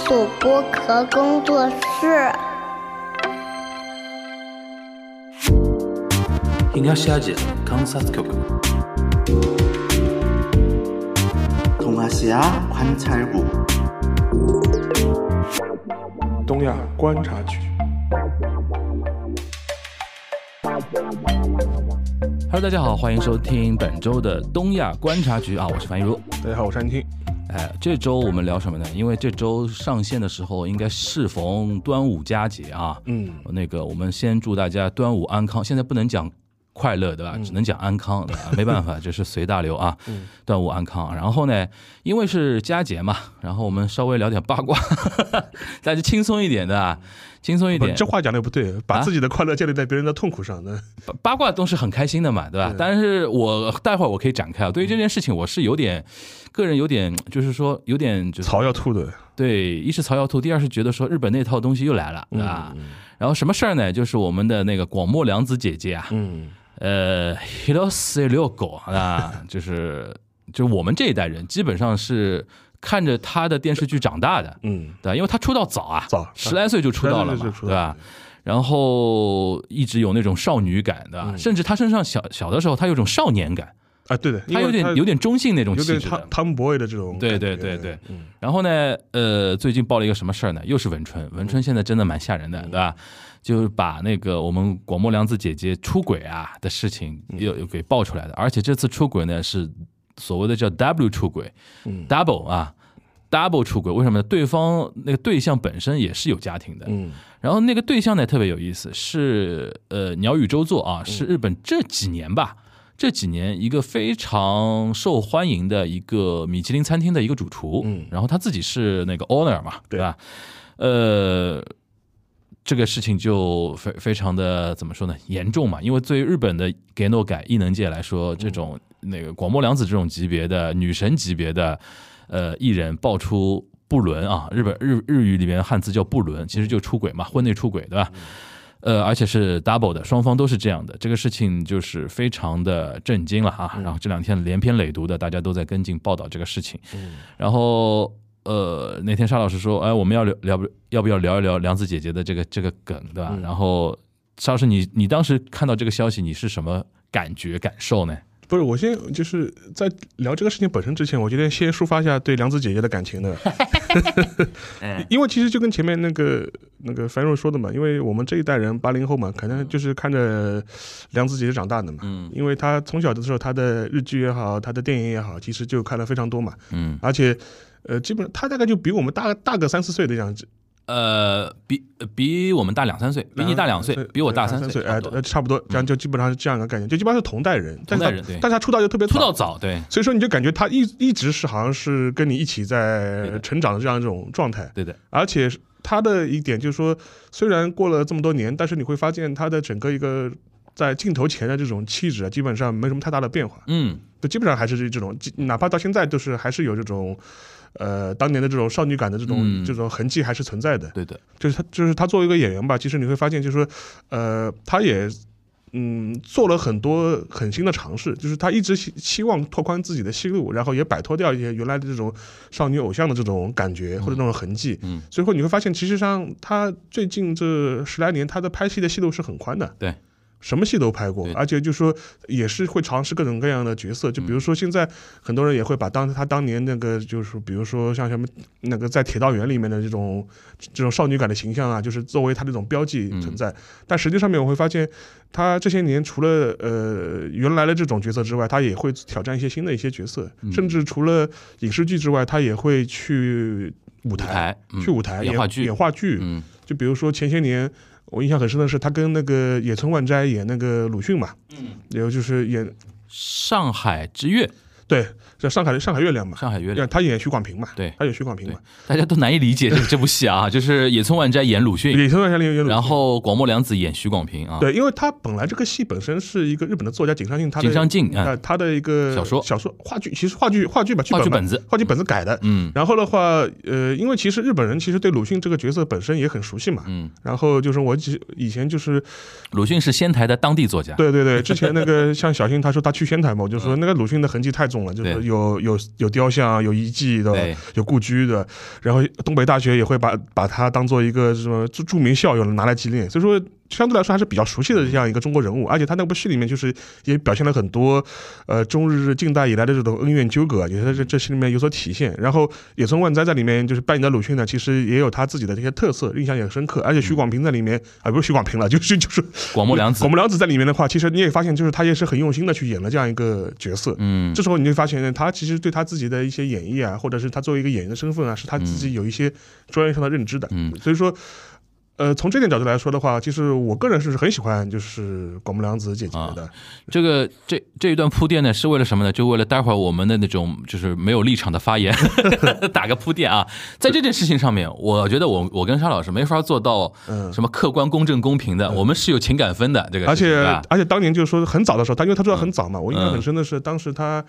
鼠播壳工作室。東アジア観察局 동아시아 관찰국 东亚观察局。 Hello，大家好，欢迎收听本周的东亚观察局啊，我是樊一茹。大家好，我是安听。 哎，这周我们聊什么呢？因为这周上线的时候应该适逢端午佳节啊。嗯，那个我们先祝大家端午安康。现在不能讲快乐对吧？只能讲安康，对吧？没办法，这是随大流啊。端午安康。然后呢，因为是佳节嘛，然后我们稍微聊点八卦，大家轻松一点的啊，轻松一点。这话讲的不对，把自己的快乐建立在别人的痛苦上呢。八八卦都是很开心的嘛，对吧？对但是我待会儿我可以展开啊。对于这件事情，我是有点，个人有点，就是说有点就是曹要吐的，对，一是曹要吐，第二是觉得说日本那套东西又来了，对吧？然后什么事儿呢？就是我们的那个广末凉子姐姐啊，嗯，呃，Hirose 遛狗啊，就是就是我们这一代人基本上是看着他的电视剧长大的，嗯，对？因为他出道早啊，早十来岁就出道了嘛，对吧？然后一直有那种少女感，对吧？嗯甚至他身上小小的时候，他有种少年感，啊，对的，他有点有点中性那种气质的。Tom Boy 的这种对，对对对嗯然后呢，呃，最近爆了一个什么事儿呢？又是文春，文春现在真的蛮吓人的，对吧？就是把那个我们广末凉子姐姐出轨啊的事情又又给爆出来的，而且这次出轨呢是所谓的叫 W 出轨、嗯。d o u b l e 啊，double 出轨，为什么呢？对方那个对象本身也是有家庭的，嗯。然后那个对象呢特别有意思，是呃鸟语周作啊，是日本这几年吧，这几年一个非常受欢迎的一个米其林餐厅的一个主厨，嗯。然后他自己是那个 owner 嘛，对。对吧？呃，这个事情就非非常的怎么说呢，严重嘛，因为对于日本的 g a n o 改艺能界来说，这种那个广末凉子这种级别的女神级别的呃艺人爆出不伦啊，日本日日语里面汉字叫不伦，其实就出轨嘛，婚内出轨，对吧？呃，而且是 double 的，双方都是这样的，这个事情就是非常的震惊了啊。然后这两天连篇累牍的，大家都在跟进报道这个事情。然后呃，那天沙老师说，哎，我们要聊聊不要不要聊一聊梁子姐姐的这个这个梗，对吧？然后沙老师，你你当时看到这个消息，你是什么感觉感受呢？不是，我先就是在聊这个事情本身之前，我觉得先抒发一下对梁子姐姐的感情的，因为其实就跟前面那个那个樊若说的嘛，因为我们这一代人八零后嘛，可能就是看着梁子姐姐长大的嘛，嗯。因为她从小的时候，她的日剧也好，她的电影也好，其实就看了非常多嘛，嗯，而且呃，基本上他大概就比我们大大个三四岁的样子，呃，比比我们大两三岁，比你大两岁，比我大三岁，哎，差不多这样就基本上是这样一个概念，就基本上是同代人，同代人对。但是她出道就特别出道早，对。所以说你就感觉他一一直是好像是跟你一起在成长的这样一种状态，对的，而且他的一点就是说，虽然过了这么多年，但是你会发现他的整个一个在镜头前的这种气质啊，基本上没什么太大的变化，嗯，就基本上还是这种，哪怕到现在都是还是有这种。呃，当年的这种少女感的这种、嗯这种痕迹还是存在的，对的，就是他，就是他作为一个演员吧，其实你会发现，就是说，呃，他也嗯做了很多很新的尝试，就是他一直希希望拓宽自己的戏路，然后也摆脱掉一些原来的这种少女偶像的这种感觉或者那种痕迹。嗯，所以说你会发现，其实上他最近这十来年，他的拍戏的戏路是很宽的。对。什么戏都拍过，而且就说也是会尝试各种各样的角色，就比如说现在很多人也会把当他当年那个就是比如说像什么那个在铁道员里面的这种这种少女感的形象啊，就是作为他这种标记存在。但实际上面我会发现，他这些年除了呃原来的这种角色之外，他也会挑战一些新的一些角色，甚至除了影视剧之外，他也会去舞台，去舞台演话剧演话剧。嗯就比如说前些年。我印象很深的是，他跟那个野村万斋演那个鲁迅嘛，嗯，然后就是演上海之月，对，在上海上海月亮嘛，上海月亮，他演徐广平嘛，对他演徐广平嘛，大家都难以理解这这部戏啊，就是野村万斋演鲁迅，野村万斋演鲁迅，然后广末凉子演徐广平啊，对，因为他本来这个戏本身是一个日本的作家井上靖，他的井上靖啊呃他的一个小说小说话剧，其实话剧话剧吧，话剧本子话剧本子改的，嗯。然后的话，呃，因为其实日本人其实对鲁迅这个角色本身也很熟悉嘛，嗯，然后就是我以以前就是鲁迅是仙台的当地作家，对对对，之前那个像小新他说他去仙台嘛，我就说那个鲁迅的痕迹太重统了，就是有有有雕像、有遗迹的，有故居的，然后东北大学也会把把它当做一个什么著著名校友拿来纪念，所以说相对来说还是比较熟悉的这样一个中国人物，而且他那部戏里面就是也表现了很多呃中日近代以来的这种恩怨纠葛，也在这这戏里面有所体现。然后野村万斋在里面就是扮演的鲁迅呢，其实也有他自己的这些特色，印象也很深刻。而且徐广平在里面啊、不是徐广平了，就是就是 广末凉子广，末凉子在里面的话，其实你也发现，就是他也是很用心的去演了这样一个角色。嗯这时候你就发现呢，他其实对他自己的一些演绎啊，或者是他作为一个演员的身份啊，是他自己有一些专业上的认知的。嗯所以说，呃，从这点角度来说的话，其实我个人是很喜欢就是广木凉子姐姐的。这个这这一段铺垫呢，是为了什么呢？就为了待会儿我们的那种就是没有立场的发言 打个铺垫啊。在这件事情上面，我觉得我我跟沙老师没法做到嗯什么客观、公正、公平的，我们是有情感分的。这个而且而且当年就是说很早的时候，他因为他做的很早嘛，我印象嗯很深的是当时他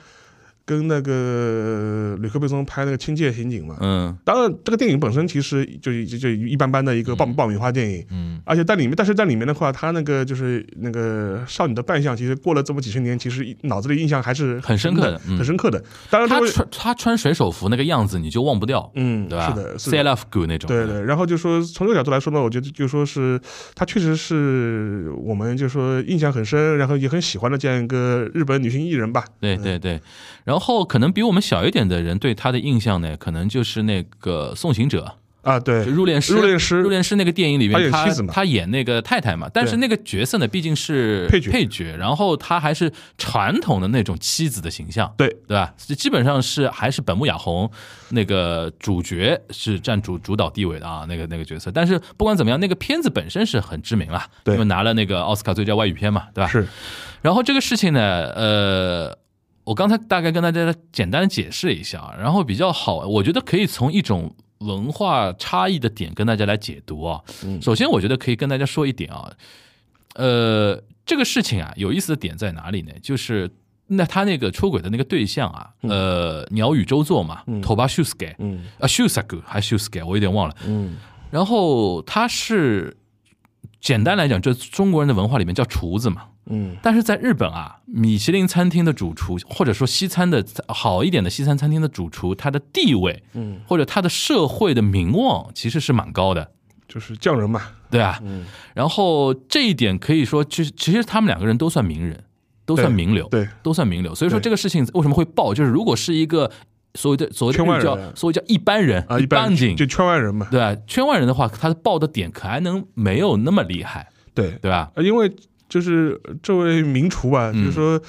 跟那个吕克贝松拍那个《亲界刑警》嘛。嗯。当然，这个电影本身其实就就就一般般的一个爆爆米花电影，嗯。而且在里面，但是在里面的话，他那个就是那个少女的扮相，其实过了这么几十年，其实脑子里印象还是很深刻的嗯。很深刻的。当然，他这位穿他穿水手服那个样子，你就忘不掉，嗯，对吧？是的，是的。C l f good 那种，对对，然后就说从这个角度来说呢，我觉得就说是她确实是我们就说印象很深，然后也很喜欢的这样一个日本女性艺人吧。对对对，然后可能比我们小一点的人对他的印象呢，可能就是那个送行者，啊，对，入殓师，入殓师。入殓师那个电影里他面，他他演那个太太嘛，但是那个角色呢，毕竟是配角。配角，然后他还是传统的那种妻子的形象，对。对吧？基本上是还是本木雅弘那个主角是占主主导地位的啊，那个那个角色。但是不管怎么样，那个片子本身是很知名了，对。因为拿了那个奥斯卡最佳外语片嘛，对吧？是，然后这个事情呢，呃，我刚才大概跟大家简单的解释一下啊，然后比较好，我觉得可以从一种文化差异的点跟大家来解读啊。首先，我觉得可以跟大家说一点啊，呃，这个事情啊，有意思的点在哪里呢？就是。那他那个出轨的那个对象啊，呃，鸟语周作嘛，头巴秀斯给，嗯啊，秀萨古还是秀斯给，我有点忘了。嗯然后他是简单来讲，这中国人的文化里面叫厨子嘛，嗯但是在日本啊，米其林餐厅的主厨，或者说西餐的好一点的西餐餐厅的主厨，他的地位，嗯，或者他的社会的名望，其实是蛮高的，就是匠人嘛。对啊。嗯，然后这一点可以说，其实其实他们两个人都算名人，都算名流，对，都算名流。所以说这个事情为什么会爆，就是如果是一个所谓的所谓的叫人所谓叫一般人啊，一般景，就圈外人嘛。对吧？圈外人的话，他的爆的点可还能没有那么厉害，对，对吧？呃因为就是这位名厨啊，嗯就是说，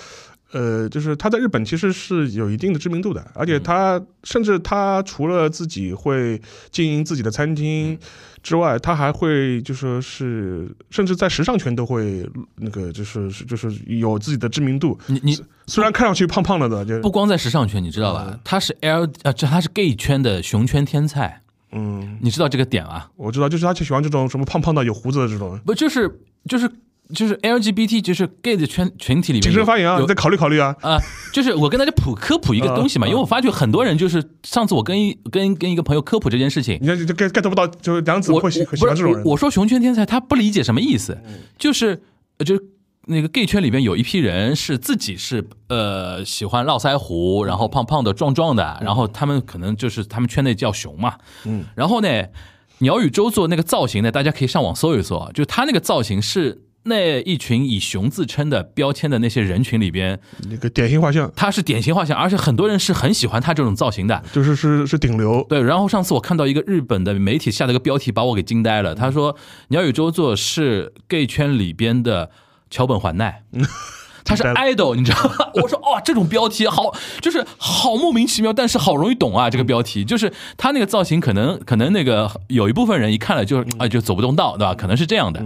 呃，就是他在日本其实是有一定的知名度的，而且他甚至他除了自己会经营自己的餐厅之外，他还会就说是，甚至在时尚圈都会那个就是就是有自己的知名度。你你虽然看上去胖胖的的，就不光在时尚圈，你知道吧？他是 L 啊，这他是 gay 圈的熊圈天才，嗯，你知道这个点啊？我知道，就是他就喜欢这种什么胖胖的有胡子的这种。不就是就是就是 LGBT 就是 gay 的圈群体里面谨慎发言啊，再考虑考虑啊。啊、就是我跟大家普科普一个东西嘛，啊 因为我发觉很多人就是上次我跟一跟跟一个朋友科普这件事情，你看就 get get 不到，就是梁子我会喜欢这种人。我我说熊圈天才，他不理解什么意思，就是呃就是那个 gay 圈里边有一批人是自己是呃喜欢络腮胡，然后胖胖的、壮壮的，然后他们可能就是他们圈内叫熊嘛，嗯，然后呢，鸟语周作那个造型呢，大家可以上网搜一搜啊，就他那个造型是那一群以熊自称的标签的那些人群里边，那个典型画像，他是典型画像，而且很多人是很喜欢他这种造型的。就是是是顶流。对，然后上次我看到一个日本的媒体下了个标题，把我给惊呆了。他说鸟语周作是 gay 圈里边的桥本环奈。他是 idol，你知道吗？我说哦，这种标题好，就是好莫名其妙，但是好容易懂啊。这个标题就是他那个造型，可能可能那个有一部分人一看了就啊、就走不动道，对吧？可能是这样的。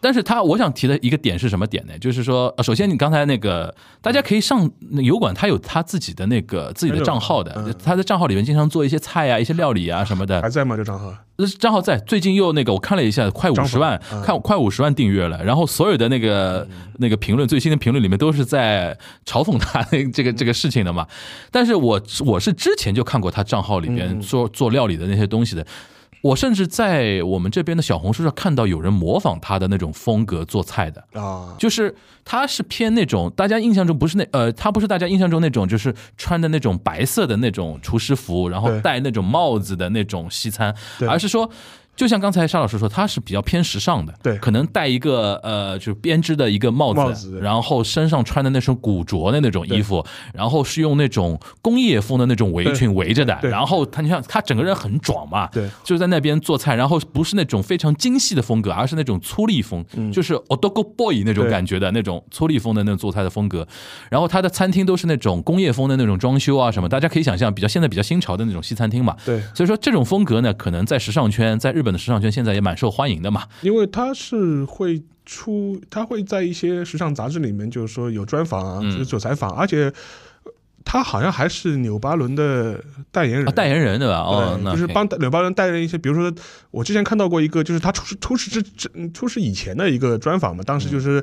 但是他我想提的一个点是什么点呢？就是说，呃首先你刚才那个，大家可以上那个油管，他有他自己的那个自己的账号的嗯，他在账号里面经常做一些菜啊、一些料理啊什么的。还在吗？这账号？呃账号在，最近又那个我看了一下，快五十万，嗯看快五十万订阅了。然后所有的那个那个评论，最新的评论里面都是在嘲讽他的这个这个事情的嘛。但是我我是之前就看过他账号里边做做料理的那些东西的。我甚至在我们这边的小红书上看到有人模仿他的那种风格做菜的，啊，就是他是偏那种大家印象中不是那呃，他不是大家印象中那种就是穿的那种白色的那种厨师服，然后戴那种帽子的那种西餐，而是说。就像刚才沙老师说，他是比较偏时尚的，对。可能戴一个呃，就是编织的一个帽子，帽子。然后身上穿的那种古着的那种衣服，然后是用那种工业风的那种围裙围着的，对。然后他你看他整个人很壮嘛，对。就是在那边做菜，然后不是那种非常精细的风格，而是那种粗粝风，就是 odogo boy 那种感觉的那种粗粝风的那种做菜的风格。然后他的餐厅都是那种工业风的那种装修啊什么，大家可以想象，比较现在比较新潮的那种西餐厅嘛。对，所以说这种风格呢，可能在时尚圈，在日本的时尚圈现在也蛮受欢迎的嘛。因为他是会出，他会在一些时尚杂志里面，就是说有专访啊，嗯就是有采访，而且呃他好像还是纽巴伦的代言人，啊，代言人对吧？哦，那就是帮纽巴伦代言一些，比如说我之前看到过一个，就是他出事出事之之出事以前的一个专访嘛，当时就是。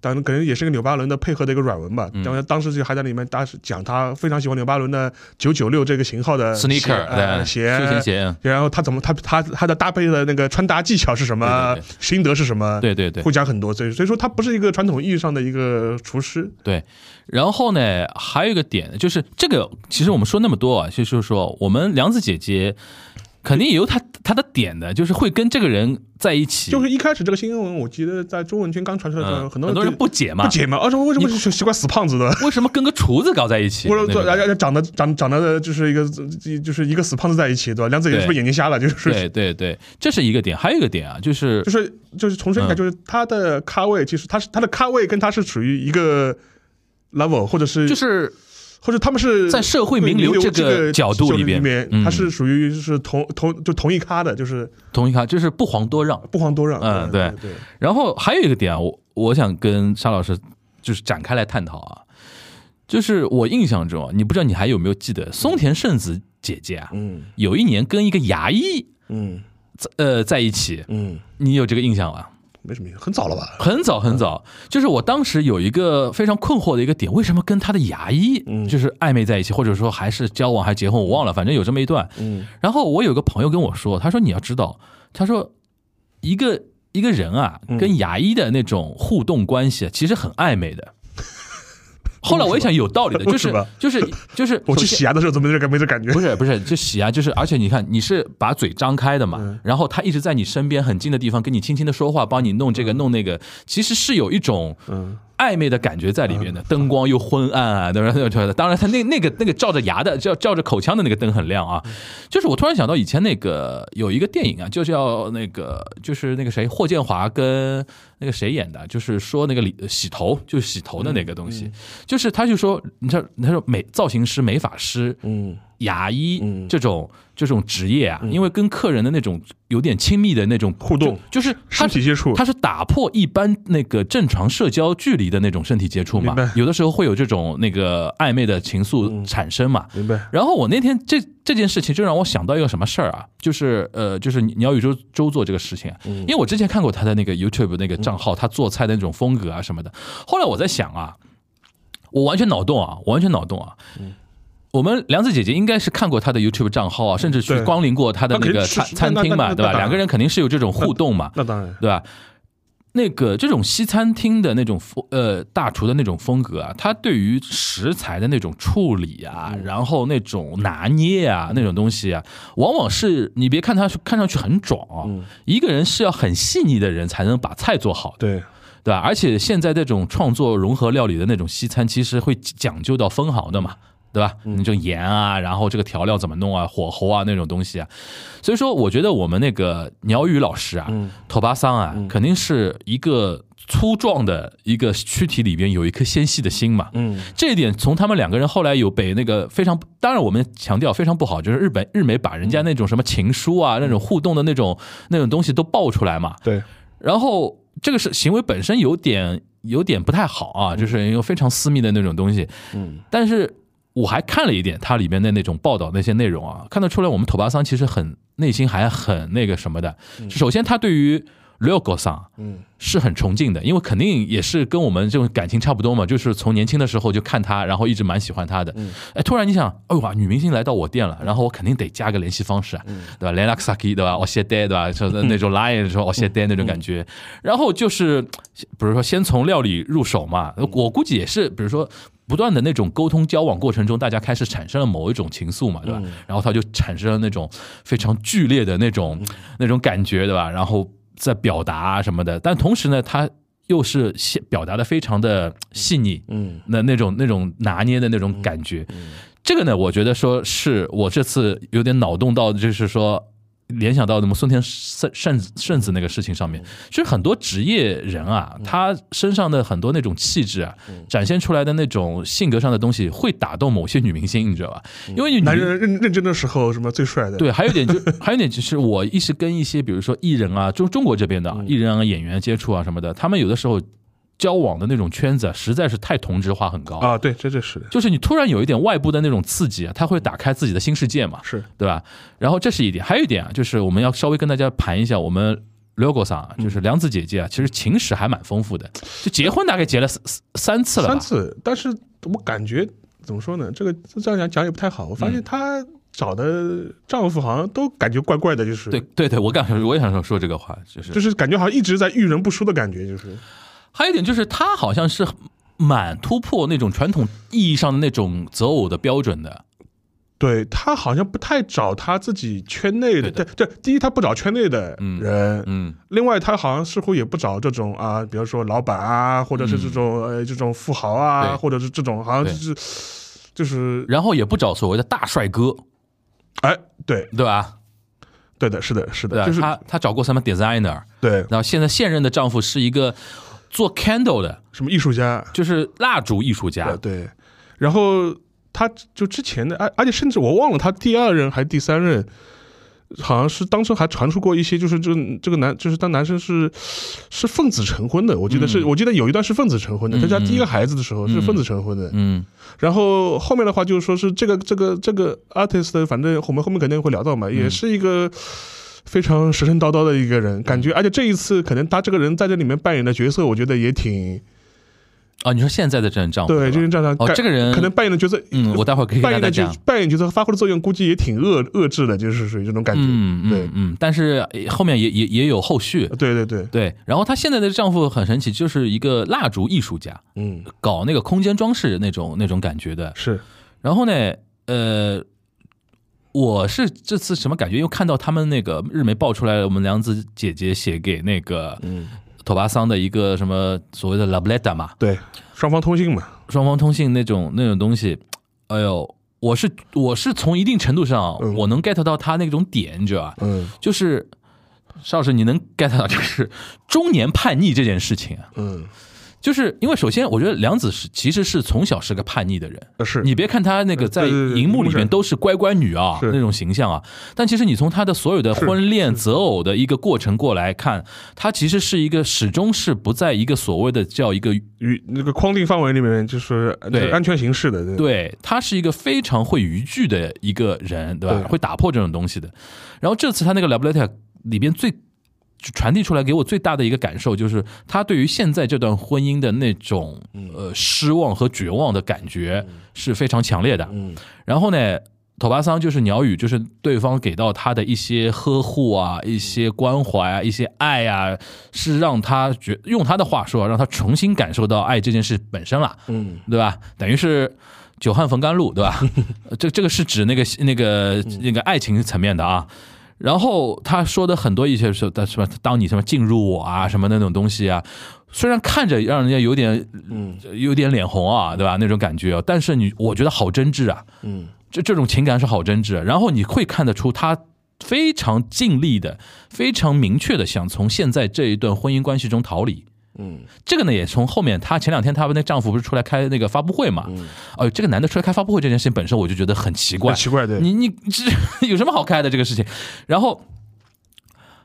当然，可能也是个纽巴伦的配合的一个软文吧。嗯。当然，当时就还在里面，当时讲他非常喜欢纽巴伦的九九六这个型号的 sneaker 鞋休闲鞋，然后他怎么他他他的搭配的那个穿搭技巧是什么，心得是什么，对对对。会讲很多。所以所以说他不是一个传统意义上的一个厨师，对，然后呢，还有一个点就是这个，其实我们说那么多啊，就是说我们梁子姐姐肯定也有他他的点的，就是会跟这个人在一起，就是一开始这个新闻，我记得在中文圈刚传出来的时候，嗯很多人多人不解嘛，不解嘛，而且为什么是喜欢死胖子的？为什么跟个厨子搞在一起？或者说，那种然后长得长长得就是一个就是一个死胖子在一起，对吧？梁子姐是不是眼睛瞎了？就是对对对，这是一个点，还有一个点啊，就是就是就是重申一下，嗯就是他的咖位，其实他是他的咖位跟他是处于一个 level，或者是就是或者他们是在社会名流这这个角度里边他是属于是同同就同一咖的，就是同一咖，就是不遑多让。不遑多让。嗯对对对，然后还有一个点啊，我我想跟沙老师就是展开来探讨啊，就是我印象中啊，你不知道你还有没有记得松田圣子姐姐啊，嗯有一年跟一个牙医嗯在呃在一起，嗯，你有这个印象吗？没什么，很早了吧？很早很早，就是我当时有一个非常困惑的一个点，为什么跟他的牙医嗯就是暧昧在一起，或者说还是交往还是结婚，我忘了，反正有这么一段。嗯然后我有个朋友跟我说，他说你要知道，他说一个一个人啊，嗯跟牙医的那种互动关系啊其实很暧昧的。后来我一想，有道理的，就是就 是就是，我去洗牙的时候怎么这个没这感觉？不是不是，就洗牙，就是而且你看，你是把嘴张开的嘛，嗯然后他一直在你身边很近的地方跟你轻轻的说话，帮你弄这个弄那个，其实是有一种嗯暧昧的感觉在里边的，灯光又昏暗啊，对吧？当然，他那那个那个照着牙的，照照着口腔的那个灯很亮啊。就是我突然想到以前那个有一个电影啊，就叫那个就是那个谁霍建华跟那个谁演的，就是说那个理洗头，就是洗头的那个东西，就是他就说，你知道他说美造型师、美发师、嗯牙医嗯。这种这种职业啊，因为跟客人的那种有点亲密的那种互动。就就是他身体接触。它是打破一般那个正常社交距离的那种身体接触嘛明白，有的时候会有这种那个暧昧的情愫产生嘛。明白？然后我那天这这件事情就让我想到一个什么事儿啊，就是呃，就是你要宇宙周做这个事情啊，因为我之前看过他的那个 YouTube 那个账号，他做菜的那种风格啊什么的。后来我在想啊，我完全脑洞啊，我完全脑洞啊。我们梁子姐姐应该是看过他的 YouTube 账号啊，甚至去光临过他的那个餐餐厅嘛，那那那对吧？两个人肯定是有这种互动嘛。那当然，对吧？那个这种西餐厅的那种风呃大厨的那种风格啊，他对于食材的那种处理啊，然后那种拿捏啊，那种东西啊，往往是你别看他看上去很壮啊，一个人是要很细腻的人才能把菜做好的，对，对吧？而且现在这种创作融合料理的那种西餐，其实会讲究到分毫的嘛。对吧？你这个盐啊，然后这个调料怎么弄啊，火候啊那种东西啊，所以说我觉得我们那个鸟语老师啊，头巴桑啊，肯定是一个粗壮的一个躯体里边有一颗纤细的心嘛。嗯这一点从他们两个人后来有被那个非常，当然我们强调非常不好，就是日本日美把人家那种什么情书啊、那种互动的那种那种东西都爆出来嘛。对，然后这个是行为本身有点有点不太好啊，就是一个非常私密的那种东西。嗯但是我还看了一点它里面的那种报道那些内容啊，看得出来我们土巴桑其实很内心还很那个什么的。首先，他对于六个桑嗯是很崇敬的，因为肯定也是跟我们这种感情差不多嘛，就是从年轻的时候就看他，然后一直蛮喜欢他的。哎，突然你想，哎呦哇，女明星来到我店了，然后我肯定得加个联系方式啊，对吧 e x a k i 对吧？我谢呆对吧？就是那种 line 说我谢呆那种感觉。然后就是，比如说先从料理入手嘛，我估计也是，比如说。不断的那种沟通交往过程中，大家开始产生了某一种情愫嘛，对吧？然后他就产生了那种非常剧烈的那种、那种感觉，对吧？然后在表达啊什么的，但同时呢，他又是表达的非常的细腻，嗯那那种那种拿捏的那种感觉，这个呢，我觉得说是我这次有点脑洞到，就是说。联想到什么孙田圣圣子圣子那个事情上面，其实很多职业人啊，他身上的很多那种气质啊，展现出来的那种性格上的东西，会打动某些女明星，你知道吧？因为女男人认认真的时候，什么最帅的？对，还有一点就 还有一点就是，我一直跟一些比如说艺人啊，中中国这边的啊艺人啊、演员接触啊什么的，他们有的时候交往的那种圈子啊，实在是太同质化很高。啊，对，这这是的，就是你突然有一点外部的那种刺激啊，他会打开自己的新世界嘛，是对吧？然后这是一点，还有一点啊，就是我们要稍微跟大家盘一下我们 logo 上啊，就是梁子姐姐啊，其实情史还蛮丰富的，就结婚大概结了三三次了？三次，但是我感觉怎么说呢？这个这样讲讲也不太好。我发嗯现她找的丈夫好像都感觉怪怪的，就是对，对对，我感觉我也想说说这个话，就是就是感觉好像一直在遇人不淑的感觉，就是还有一点就是他好像是蛮突破那种传统意义上的那种择偶的标准的，对他好像不太找他自己圈内的，对对对，第一他不找圈内的嗯人，嗯，另外他好像似乎也不找这种啊，比如说老板啊，或者是这种、呃这种富豪啊，或者是这种好像对就是就是。然后也不找所谓的大帅哥，哎，对对吧？对的，是的，是的，对？就是他他找过什么 designer，对然后现在现任的丈夫是一个做 candle 的，什么艺术家，就是蜡烛艺术呃家，对，然后他就之前的，而而且甚至我忘了他第二任还是第三任，好像是当初还传出过一些，就是这个这个男，就是当男生是是奉子成婚的，我记得是，嗯。我记得有一段是奉子成婚的，嗯他家第一个孩子的时候是嗯。奉子成婚的，嗯。然后后面的话就是说是这个这个这个 artist，反正我们后面肯定会聊到嘛，嗯。也是一个。非常神神叨叨的一个人，感觉，而且这一次可能他这个人在这里面扮演的角色，我觉得也挺啊，你说现在的这任丈夫对，这样。哦，这个人可能扮演的角色，嗯，我待会儿可以扮演的角跟大家讲。扮演角色发挥的作用，估计也挺遏遏制的，就是属于这种感觉。嗯对嗯嗯，但是呃后面也也也有后续，对对对，对。然后她现在的丈夫很神奇，就是一个蜡烛艺术家，嗯，搞那个空间装饰那种那种感觉的。是，然后呢，呃，我是这次什么感觉？因为看到他们那个日媒爆出来，我们梁子姐姐写给那个嗯，托巴桑的一个什么所谓的 love letter 嘛，对，双方通信嘛，双方通信那种那种东西，哎呦，我是我是从一定程度上，嗯。我能 get 到他那种点，你知道吧？嗯。就是邵老师，你能 get 到就是中年叛逆这件事情啊，嗯，就是因为首先我觉得梁子是其实是从小是个叛逆的人。呃是，你别看他那个在荧幕里面都是乖乖女啊那种形象啊，但其实你从他的所有的婚恋择偶的一个过程过来看，他其实是一个始终是不在一个所谓的叫一个与那个框定范围里面，就是呃对安全形式的，对，对，他是一个非常会逾矩的一个人，对吧？会打破这种东西的。然后这次他那个 love letter 里边最传递出来给我最大的一个感受，就是他对于现在这段婚姻的那种呃失望和绝望的感觉是非常强烈的。嗯然后呢，头巴桑就是鸟语，就是对方给到他的一些呵护啊、一些关怀啊、一些爱啊，是让他觉用他的话说，让他重新感受到爱这件事本身了。嗯对吧？等于是久旱逢甘露，对吧？呃 这这个是指那个那个那个爱情层面的啊。然后他说的很多一些是，什么当你什么进入我啊，什么那种东西啊，虽然看着让人家有点嗯有点脸红啊，对吧？那种感觉啊，但是你我觉得好真挚啊，嗯这这种情感是好真挚。然后你会看得出他非常尽力的、非常明确的想从现在这一段婚姻关系中逃离。嗯这个呢，也从后面她前两天她那丈夫不是出来开那个发布会嘛？哦，这个男的出来开发布会这件事情本身我就觉得很奇怪很，奇怪，对，你你这有什么好开的这个事情？然后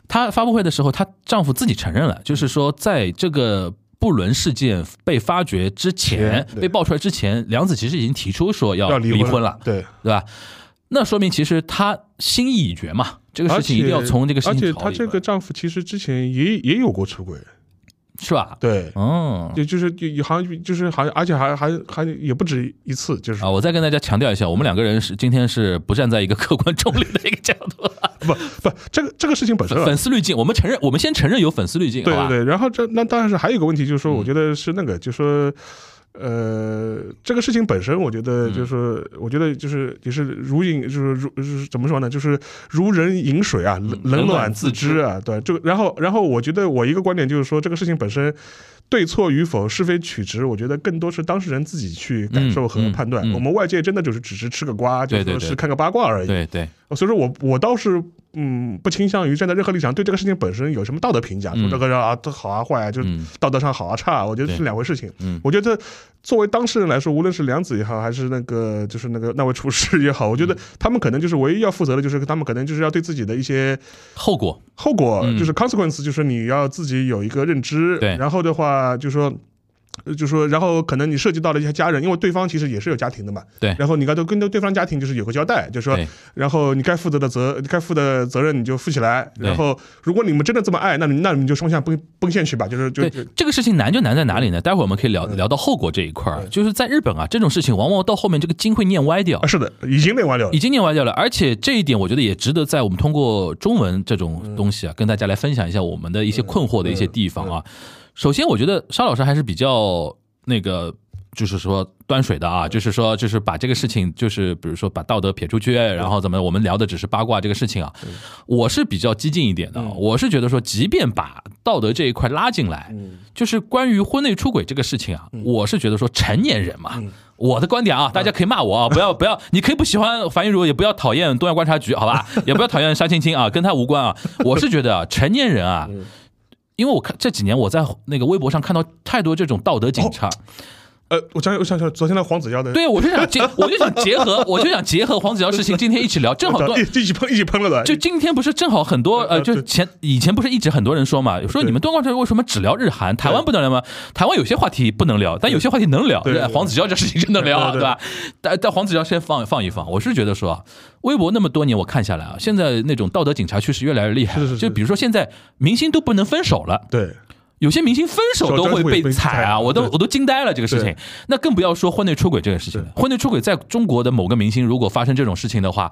她发布会的时候，她丈夫自己承认了，就是说在这个。布伦事件被发掘之前被爆出来之前，梁子其实已经提出说要要离离婚了，对，对吧？那说明其实他心意已决嘛，这个事情一定要从这个事而且情她这个丈夫其实之前也也有过出轨，是吧？对，嗯。就就是就好像就是好像，而且还还还也不止一次，就是啊，我再跟大家强调一下，我们两个人是今天是不站在一个客观中立的一个角度，不不，这个这个事情本身啊粉丝滤镜，我们承认，我们先承认有粉丝滤镜？对对对，然后这那当然是还有一个问题，就是说，嗯我觉得是那个，就是说，呃，这个事情本身，我觉得嗯就是说，我觉得就是也是如饮，就是如就是怎么说呢，就是如人饮水啊，冷冷暖自自知啊，对，这个，然后然后我觉得我一个观点就是说，这个事情本身。对错与否、是非曲直，我觉得更多是当事人自己去感受和判断。嗯我们外界真的就是只是吃个瓜，就说是看个八卦而已。对对，所以说我我倒是嗯不倾向于站在任何立场对这个事情本身有什么道德评价，嗯说这个人啊他好啊坏啊，就道德上好啊差啊，我觉得是两回事情。嗯我觉得作为当事人来说，无论是梁子也好，还是那个就是那个那位厨师也好，我嗯觉得他们可能就是唯一要负责的，就是他们可能就是要对自己的一些后果，后果，嗯就是 consequence，就是你要自己有一个认知。对然后的话就是说。呃就说，然后可能你涉及到了一些家人，因为对方其实也是有家庭的嘛。对然后你该都跟对方家庭就是有个交代，就是说，然后你该负责的责，该负的责任你就负起来。对然后，如果你们真的这么爱，那你那你们就双向奔奔现去吧。就是就这个事情难就难在哪里呢？待会儿我们可以聊聊到后果这一块儿，就是在日本啊，这种事情往往到后面这个经会念歪掉啊，，是的，已经念歪掉了已。经念歪掉了，而且这一点我觉得也值得在我们通过中文这种东西啊，跟大家来分享一下我们的一些困惑的一些地方啊。首先，我觉得沙老师还是比较那个。就是说端水的啊，就是说，就是把这个事情，就是比如说把道德撇出去，然后怎么，我们聊的只是八卦这个事情啊。我是比较激进一点的，我是觉得说，即便把道德这一块拉进来，就是关于婚内出轨这个事情啊，我是觉得说成年人嘛，我的观点啊，大家可以骂我啊，不要不要，你可以不喜欢樊玉茹，也不要讨厌东亚观察局，好吧，也不要讨厌沙青青啊，跟他无关啊。我是觉得啊，成年人啊，因为我看这几年我在那个微博上看到太多这种道德警察，呃，我想我想想，昨天的黄子佼的，对我就想结，我就想结合，我就想结合黄子佼事情，今天一起聊，正好多一一起喷一起喷了的，就今天不是正好很多呃，呃就前以前不是一直很多人说嘛，说你们东观察为什么只聊日韩，台湾不能聊吗？台湾有些话题不能聊，但有些话题能聊。黄子佼这事情真能聊啊，对吧？但但黄子佼先放放一放，我是觉得说啊，微博那么多年我看下来啊，现在那种道德警察趋势越来越厉害就比如说现在明星都不能分手了。对，有些明星分手都会被踩啊，我都我都惊呆了这个事情。那更不要说婚内出轨这个事情了。婚内出轨在中国的某个明星如果发生这种事情的话，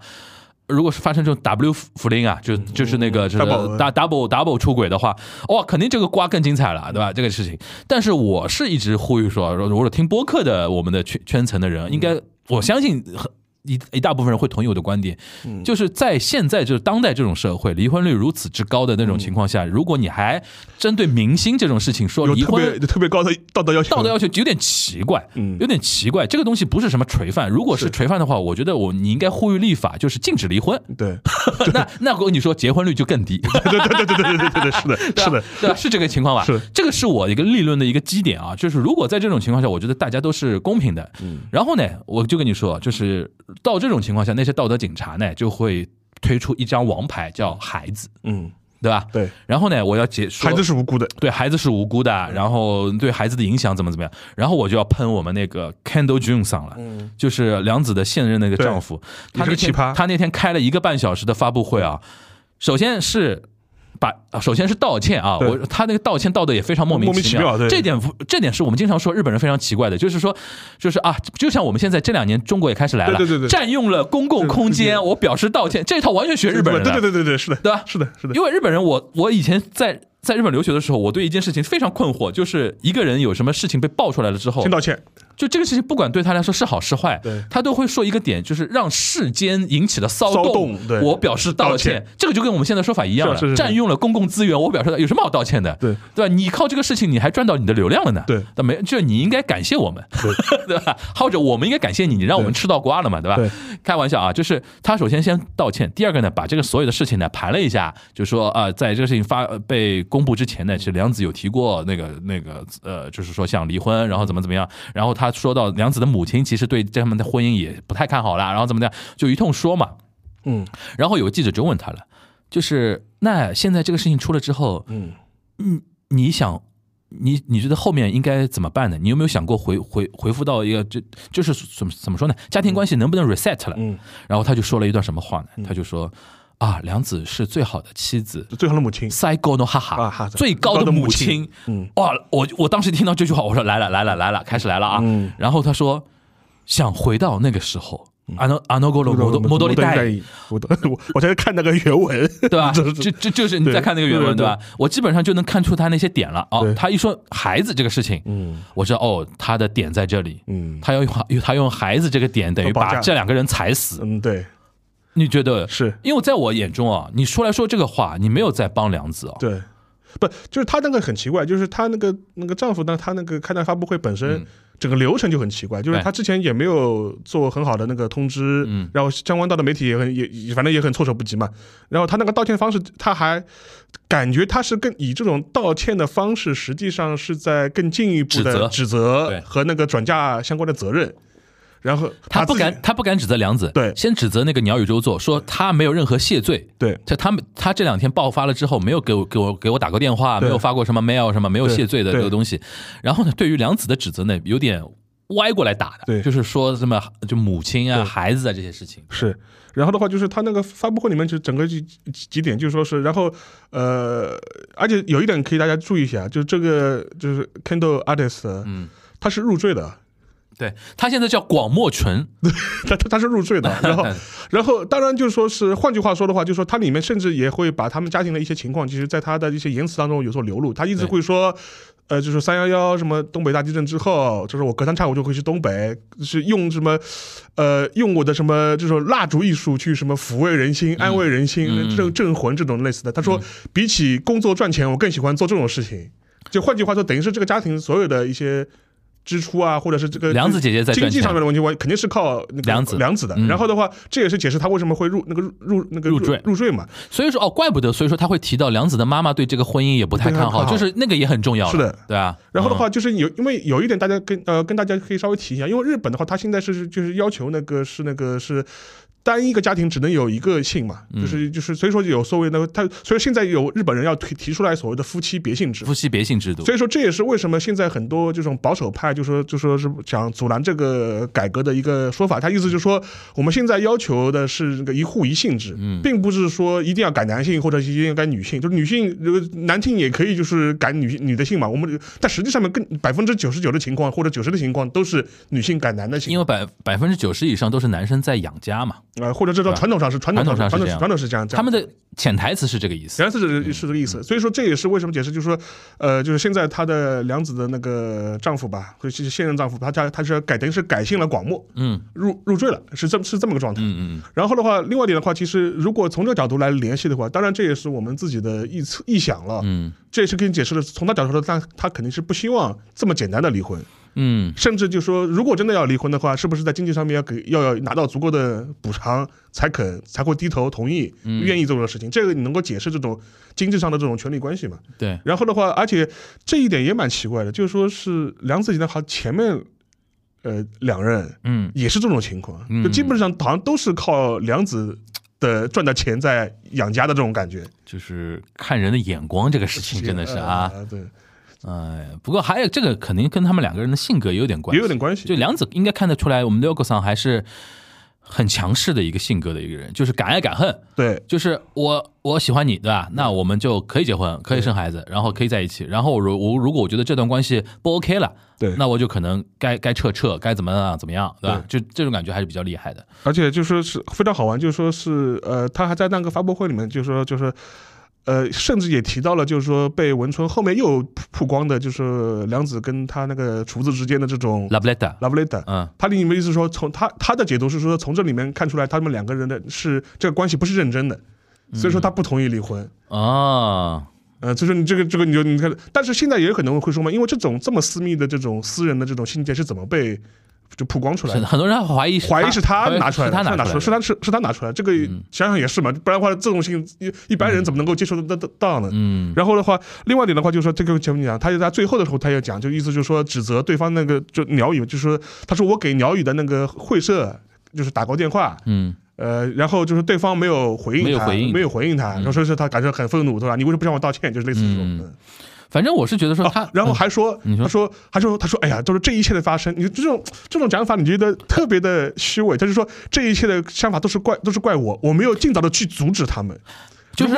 如果是发生这种 W 福林啊，就就是那个就是 Double double double 出轨的话，哇，肯定这个瓜更精彩了，对吧？这个事情。但是我是一直呼吁说，如果听播客的我们的圈圈层的人，应该我相信很。一一大部分人会同意我的观点，就是在现在就是当代这种社会，离婚率如此之高的那种情况下，如果你还针对明星这种事情说离婚，特别高的道德要求，道德要求有点奇怪，嗯有点奇怪。这个东西不是什么垂范，如果是是垂范的话，我觉得我你应该呼吁立法，就是禁止离婚。对，那那我跟你说，结婚率就更低，对对对对对对对对对，是的，是的，对吧？是这个情况吧？是这个是我一个立论的一个基点啊，就是如果在这种情况下，我觉得大家都是公平的。嗯然后呢，我就跟你说，就是到这种情况下，那些道德警察呢就会推出一张王牌，叫孩子，嗯，对吧？对，然后呢，我要解说孩子是无辜的，对孩子是无辜的，然后对孩子的影响怎么怎么样，然后我就要喷我们那个 Kendall June 上了，就是梁子的现任那个丈夫，他那天也是个奇葩。他那天开了一个半小时的发布会啊，首先是。把啊首先是道歉啊，我他那个道歉道的也非常莫名其妙对。这点不这点是我们经常说日本人非常奇怪的，就是说就是啊，就像我们现在这两年中国也开始来了，对对对对。占用了公共空间，我表示道歉，这一套完全学日本人的，对对对对对，是的，对吧？是的，是的，因为日本人我，我以前在在日本留学的时候，我对一件事情非常困惑，就是一个人有什么事情被爆出来了之后先，道歉，就这个事情不管对他来说是好是坏对，他都会说一个点，就是让世间引起了骚骚动对。我表示道道歉。歉。这个就跟我们现在说法一样了是是，是占用了公共资源，我表示有什么好道歉的？对。对吧？你靠这个事情你还赚到你的流量了呢，对。那没就你应该感谢我们，对。吧？或者我们应该感谢你，你让我们吃到瓜了嘛，对吧？对。开玩笑啊，就是他首先先道歉，第二个呢，把这个所有的事情呢盘了一下，就说啊、呃在这个事情发呃被公布之前呢，其实梁子有提过那个那个呃，就是说想离婚，然后怎么怎么样，然后他说到梁子的母亲其实对他们的婚姻也不太看好啦，然后怎么样，就一通说嘛，嗯然后有个记者就问他了，就是那现在这个事情出了之后，嗯，你你想你你觉得后面应该怎么办呢？你有没有想过回回回复到一个就就是怎么怎么说呢？家庭关系能不能 reset 了？嗯，然后他就说了一段什么话呢？他就说啊，梁子是最好的妻子，最好的母亲，塞高诺哈哈最高的母亲。嗯，哇，我我当时听到这句话，我说来了来了来了，开始来了啊。嗯然后他说想回到那个时候。阿诺阿诺格罗摩多摩多利代，我我我在看那个原文，对吧？这这这就是你在看那个原文，对吧？我基本上就能看出他那些点了。哦，他一说孩子这个事情，嗯，我知道哦，他的点在这里，嗯，他要用他用孩子这个点，等于把这两个人踩死。嗯，对。你觉得是？因为在我眼中啊，你说来说这个话，你没有在帮梁子啊。对，不就是他那个很奇怪，就是他那个那个丈夫呢，他那个开那发布会本身。整个流程就很奇怪，就是他之前也没有做很好的那个通知，嗯，然后相关到的媒体也很也反正也很措手不及嘛。然后他那个道歉方式，他还感觉他是更以这种道歉的方式，实际上是在更进一步的指责和那个转嫁相关的责任。然后他不敢，他不敢指责梁子，对，先指责那个鸟语周作，说他没有任何谢罪，对，他他们他这两天爆发了之后，没有给我给我给我打过电话，没有发过什么 mail 什么，没有谢罪的这个东西。然后呢，对于梁子的指责呢，有点歪过来打的，对，就是说什么就母亲啊、孩子啊这些事情。是。然后的话，就是他那个发布会里面就整个几几点，就是说是，然后呃，而且有一点可以大家注意一下，就是这个就是 Kendall Artist，嗯，他是入赘的。对他现在叫广末纯，他他他是入赘的，然后然后当然就是说是换句话说的话，就是说他里面甚至也会把他们家庭的一些情况，其实在他的一些言辞当中有所流露。他一直会说，呃，就是三幺幺什么东北大地震之后，就是我隔三差五就会去东北，是用什么，呃，用我的什么这种蜡烛艺术去什么抚慰人心、安慰人心、镇镇魂这种类似的。他说，比起工作赚钱，我更喜欢做这种事情。就换句话说，等于是这个家庭所有的一些。支出啊，或者是这个梁子姐姐在经济上面的问题，我肯定是靠那个梁子梁子的。然后的话，这也是解释他为什么会入那个入那个入赘入赘嘛。所以说哦，怪不得，所以说他会提到梁子的妈妈对这个婚姻也不太看好，就是那个也很重要。是的，对啊。然后的话，就是有因为有一点大家跟呃跟大家可以稍微提一下，因为日本的话，他现在是就是要求那个是那个是。单一个家庭只能有一个姓嘛，就是就是，所以说有所谓的他，所以现在有日本人要提提出来所谓的夫妻别姓制，夫妻别姓制度。所以说这也是为什么现在很多这种保守派就说就说是想阻拦这个改革的一个说法。他意思就是说，我们现在要求的是这个一户一姓制，并不是说一定要改男性或者一定要改女性，就是女性这个男性也可以就是改女女的姓嘛。我们但实际上面更百分之九十九的情况或者九十的情况都是女性改男的姓，因为百百分之九十以上都是男生在养家嘛。呃，或者这叫传统上是传统上传统传统是这样，他们的潜台词是这个意思，潜台词是是这个意思，所以说这也是为什么解释，就是说，呃，就是现在她的梁子的那个丈夫吧，或者是现任丈夫，他家他是改等于是改姓了广末，嗯，入入赘了，是这是这么个状态，嗯嗯。然后的话，另外一点的话，其实如果从这个角度来联系的话，当然这也是我们自己的臆测臆想了，嗯，这也是给你解释了，从他角度说，他他肯定是不希望这么简单的离婚。嗯，甚至就说，如果真的要离婚的话，是不是在经济上面要给要要拿到足够的补偿才肯才会低头同意愿意做这个事情？这个你能够解释这种经济上的这种权利关系吗？对。然后的话，而且这一点也蛮奇怪的，就是说是梁子姐的，好前面呃两任嗯也是这种情况，就基本上好像都是靠梁子的赚的钱在养家的这种感觉。就是看人的眼光，这个事情真的是啊，对。哎，不过还有这个肯定跟他们两个人的性格也有点关系，也有点关系。就梁子应该看得出来，我们 Logo 上还是很强势的一个性格的一个人，就是敢爱敢恨。对，就是我我喜欢你，对吧？那我们就可以结婚，可以生孩子，然后可以在一起。然后如我如果我觉得这段关系不 OK 了，对，那我就可能该该撤撤，该怎么样怎么样，对吧？就这种感觉还是比较厉害的。而且就说是非常好玩，就说是呃，他还在那个发布会里面就说就是。呃，甚至也提到了，就是说被文春后面又曝光的，就是梁子跟他那个厨子之间的这种 love letter，love letter。嗯，他的意思说，从他他的解读是说，从这里面看出来，他们两个人的是这个关系不是认真的，所以说他不同意离婚啊。呃，所以说你这个这个你就你看，但是现在也有可能会说嘛，因为这种这么私密的这种私人的这种信件是怎么被？就曝光出来，很多人怀疑怀疑是他拿出来的，是他拿出来，是他是是他拿出来。这个想想也是嘛，不然的话，这种性一一般人怎么能够接受得得到呢？嗯。然后的话，另外一点的话，就是说这个节目讲，他就在最后的时候，他也讲，就意思就是说指责对方那个就鸟语，就是说他说我给鸟语的那个会社就是打过电话，嗯，呃，然后就是对方没有回应他，没有回应他，然后说是他感觉很愤怒，对吧？你为什么不向我道歉？就是类似这种。反正我是觉得说他，啊然后还说，你说他说，还说，他说，哎呀，就是这一切的发生，你这种这种讲法，你觉得特别的虚伪。他就说，这一切的想法都是怪，都是怪我，我没有尽早的去阻止他们。就是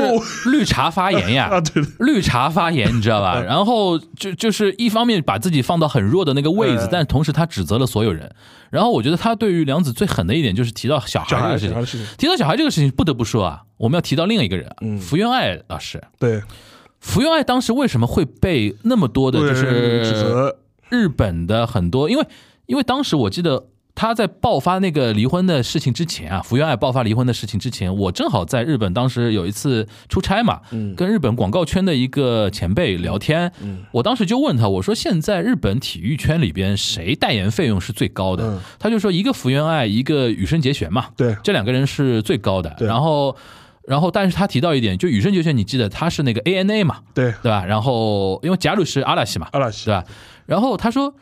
绿茶发言呀，啊，对，对绿茶发言，你知道吧？然后就就是一方面把自己放到很弱的那个位置嗯，但同时他指责了所有人。然后我觉得他对于梁子最狠的一点就是提到小小孩孩这个事情。小孩的事情，提到小孩这个事情，不得不说啊，我们要提到另一个人福原爱老师。对，福原爱当时为什么会被那么多的就是，日本的很多，因为因为当时我记得他在爆发那个离婚的事情之前啊，福原爱爆发离婚的事情之前，我正好在日本，当时有一次出差嘛，嗯。跟日本广告圈的一个前辈聊天，嗯。我当时就问他，我说现在日本体育圈里边谁代言费用是最高的？嗯。他就说一个福原爱，一个羽生结弦嘛，对，这两个人是最高的。然后，然后，但是他提到一点，就羽生结弦，你记得他是那个 ANA 嘛，对，对吧？然后因为贾鲁是阿拉西嘛，阿拉西。对，吧？然后他说，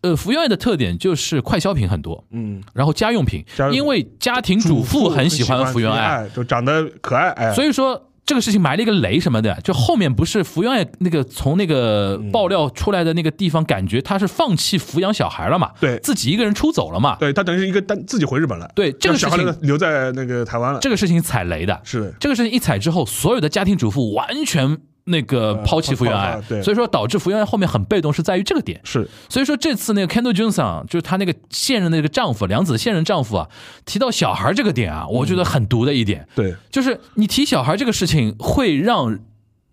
呃，福原爱的特点就是快消品很多，嗯，然后家用品因为家庭主妇很喜欢福原爱，爱，就长得可爱，哎，所以说这个事情埋了一个雷什么的，就后面不是福原爱那个从那个爆料出来的那个地方，感觉他是放弃抚养小孩了嘛，对。自己一个人出走了嘛，对他等于是一个单自己回日本了，对这个事情留留在那个台湾了，这个事情踩雷的，是。的，这个事情一踩之后，所有的家庭主妇完全。那个呃抛弃福原爱所以说导致福原爱后面很被动，是在于这个点。是，所以说这次那个 Kendall Johnson 啊就是她那个现任的那个丈夫，梁子的现任丈夫啊，提到小孩这个点啊，我觉得很毒的一点，对，就是你提小孩这个事情会让。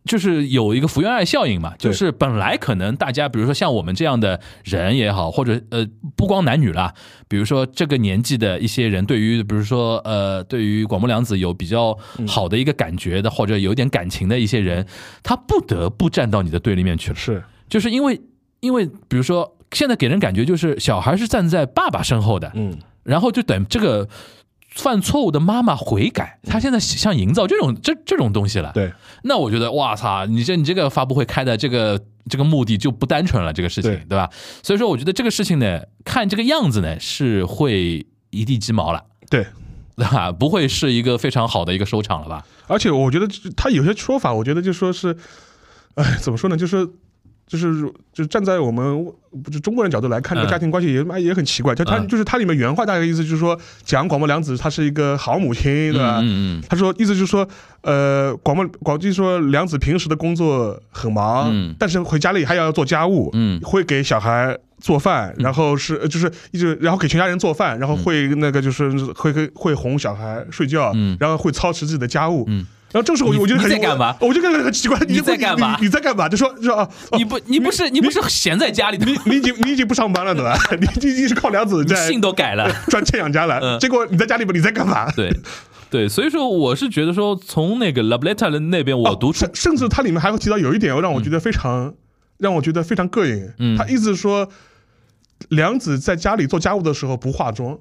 就是有一个福原爱效应嘛，就是本来可能大家，比如说像我们这样的人也好，或者呃不光男女啦，比如说这个年纪的一些人，对于比如说呃对于广播凉子有比较好的一个感觉的，或者有点感情的一些人，他不得不站到你的对立面去了。是，就是因为因为比如说现在给人感觉就是小孩是站在爸爸身后的，嗯，然后就等这个犯错误的妈妈悔改，他现在想营造这种这这种东西了。，对，那我觉得哇操，你这你这个发布会开的这个这个目的就不单纯了，这个事情对对吧？所以说我觉得这个事情呢，看这个样子呢是会一地鸡毛了。对。对吧？不会是一个非常好的一个收场了吧？而且我觉得他有些说法，我觉得就说是，哎，怎么说呢？就是就是就站在我们不是中国人角度来看，这个嗯。家庭关系也妈也很奇怪。就他嗯。就是他里面原话大概意思就是说，讲广播良子她是一个好母亲，对吧？嗯嗯他说意思就是说，呃，广播广就是说良子平时的工作很忙，嗯但是回家里还要做家务，嗯会给小孩做饭，然后是呃就是一直然后给全家人做饭，然后会那个就是会会会哄小孩睡觉，嗯。然后会操持自己的家务，嗯然后这个时候我就我觉得很你在干嘛我我就感觉很奇怪，你在干嘛你你在干嘛？就说就说啊，哦你不你不是你不是闲在家里的，你你已经你已经不上班了对吧？你 你已经是靠凉子在姓都改了。赚钱养家了，嗯结果你在家里边你在干嘛？对，对，所以说我是觉得说，从那个 Letter 的那边，我哦读出甚甚至它里面还会提到有一点让我觉得非常、让我觉得非常膈应。嗯他意思是说，梁子在家里做家务的时候不化妆。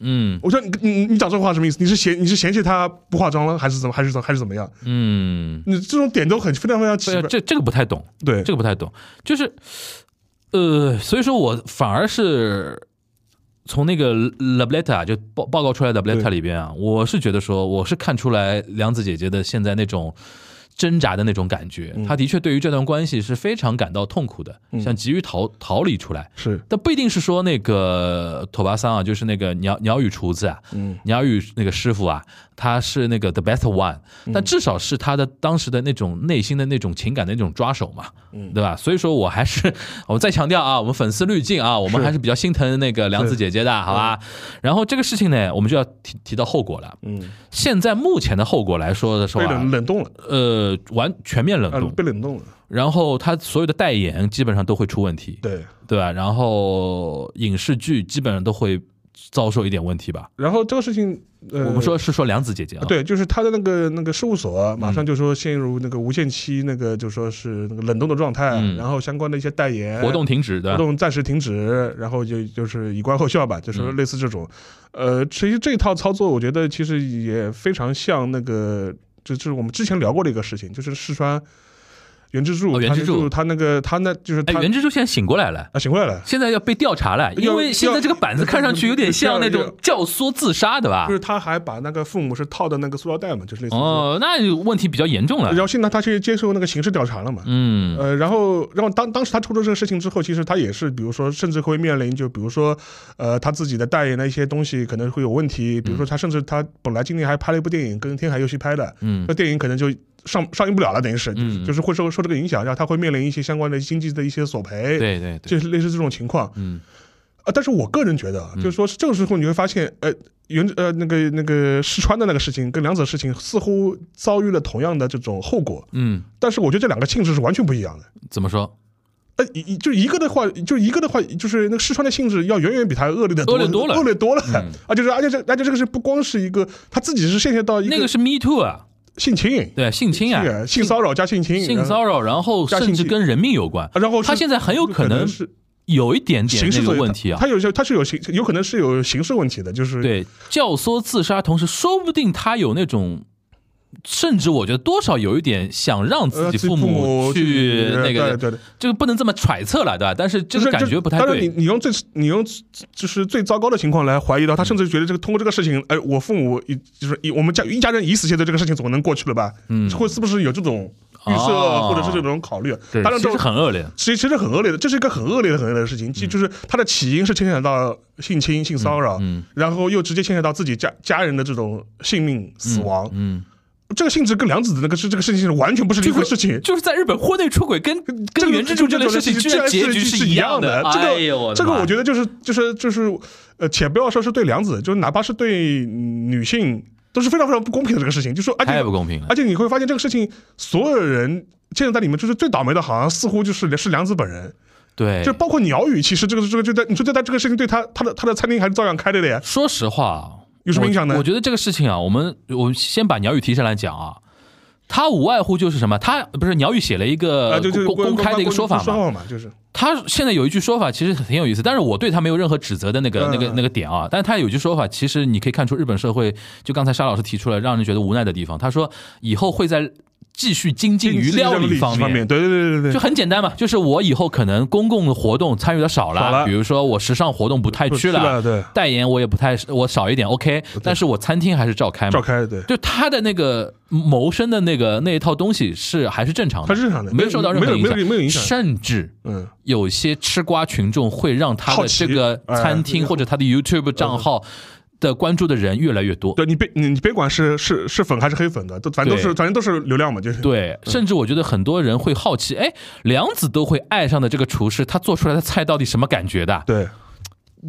嗯我说你你你讲这话什么意思？你是嫌你是嫌弃她不化妆了，还是怎么还是怎还是怎么样？嗯，你这种点都很非常非常奇怪。这这个不太懂，对这个不太懂，就是呃，所以说我反而是。从那个啊，就报报告出来的对里边啊，我是觉得说，我是看出来梁子姐姐的现在那种挣扎的那种感觉，他的确对于这段关系是非常感到痛苦的，想急于逃逃离出来。是。但不一定是说那个托巴桑啊，就是那个鸟鸟语厨子啊，嗯。鸟语那个师傅啊，他是那个 the best one，但至少是他的当时的那种内心的那种情感的那种抓手嘛，对吧？所以说我还是 我再强调啊，我们粉丝滤镜啊，我们还是比较心疼那个梁子姐姐的，好吧？然后这个事情呢，我们就要提提到后果了。嗯，现在目前的后果来说的时候被冷冻了，呃，完全面冷呃，冻，被冷冻了。然后他所有的代言基本上都会出问题，对，对吧？然后影视剧基本上都会遭受一点问题吧。然后这个事情，呃，我们说是说梁子姐姐啊，，对，就是他的那个那个事务所嗯马上就说陷入那个无限期那个就说是那个冷冻的状态，嗯然后相关的一些代言活动停止对吧？活动暂时停止，然后就就是以观后效吧，就是嗯类似这种。呃，其实这一套操作，我觉得其实也非常像那个，这就是我们之前聊过的一个事情，就是四川。袁之助，哦袁之助他那个他那就是哎，他袁之助现在醒过来了。啊醒过来了。现在要被调查了，因为现在这个板子看上去有点像那种教唆自杀的吧就？是他还把那个父母是套的那个塑料袋嘛，就是类似。哦，那问题比较严重了然。后现在他去接受那个刑事调查了嘛？嗯，呃，然后，然后当当时他出了这个事情之后，其实他也是，比如说，甚至会面临，就比如说，呃，他自己的代言的一些东西可能会有问题，比如说他甚至他本来今年还拍了一部电影，跟天海佑希拍的，嗯那电影可能就上上映不了了，等于是，就是嗯就是会受受这个影响，然后他会面临一些相关的经济的一些索赔，，对对对，就是类似这种情况，嗯啊，但是我个人觉得啊，就是说这个时候你会发现，呃，原呃那个那个试穿的那个事情跟两者事情似乎遭遇了同样的这种后果，嗯，但是我觉得这两个性质是完全不一样的。怎么说？呃，一一就一个的话，就一个的话，就是那个试穿的性质要远远比他恶劣的恶劣多了恶劣多了。嗯 啊，就是而且这而且这个是不光是一个他自己是陷入到一个那个是 Me Too 啊，性侵、对，性侵啊，性性骚扰加性侵、性骚扰，然后甚至跟人命有关。然后他现在很有可能是有一点点那刑事个问题啊他，有些他是有刑有可能是有刑事问题的，就是对，教唆自杀，同时说不定他有那种。甚至我觉得多少有一点想让自己己父母去那个，对对对，这个不能这么揣测了，对吧？但是这就是个感觉不太但是你对。你用最你用就是最糟糕的情况来怀疑到他，甚至觉得这个通过这个事情，哎，我父母一就是一我们家一家人已死，现在这个事情总能过去了吧？嗯会是不是有这种预设哦或者是这种考虑？对，其实当然这很恶劣。其实其实很恶劣的，这是一个很恶劣的、很恶劣的事情。就就是它的起因是牵扯到性侵、性骚扰，嗯然后又直接牵扯到自己家家人的这种性命死亡。嗯，这个性质跟梁子的那个是这个事情是完全不是一回事情。就是在日本婚内出轨跟跟原之助这类事情，居然结局是一样的。这个、这个我觉得就是就是就是呃，且不要说是对梁子，就是哪怕是对女性都是非常非常不公平的这个事情。就说而且太不公平了而且你会发现这个事情，所有人现在在里面就是最倒霉的，好像似乎就是是梁子本人。对，就包括鸟语，其实这个这个就在你说对他这个事情对他他的他的餐厅还是照样开着的呀。说实话，有什么影响呢我？觉得这个事情啊，我们我们先把鸟语提上来讲啊。他无外乎就是什么，他不是鸟语写了一个公公开的一个说法嘛。就是他现在有一句说法，其实挺有意思，但是我对他没有任何指责的那个、嗯那个那个点啊。但是他有一句说法，其实你可以看出日本社会，就刚才沙老师提出了让人觉得无奈的地方。他说以后会在继续精进于料理方方面，对对对对对。就，很简单嘛，就是我以后可能公共的活动参与的少了，少了。比如说我时尚活动不太去了对。代言我也不太我少一点，OK，但是我餐厅还是照开嘛，照开对。就他的那个谋生的那个那一套东西是还是正常的，还是正常的没有受到任何影响，没有没有影响。甚至嗯，有些吃瓜群众会让他的这个餐厅哎或者他的 YouTube 账号的关注的人越来越多。对你别你你别管是是是粉还是黑粉的，都反正都是对反正都是流量嘛，就是对，甚至我觉得很多人会好奇，哎，梁子都会爱上的这个厨师，他做出来的菜到底什么感觉的？对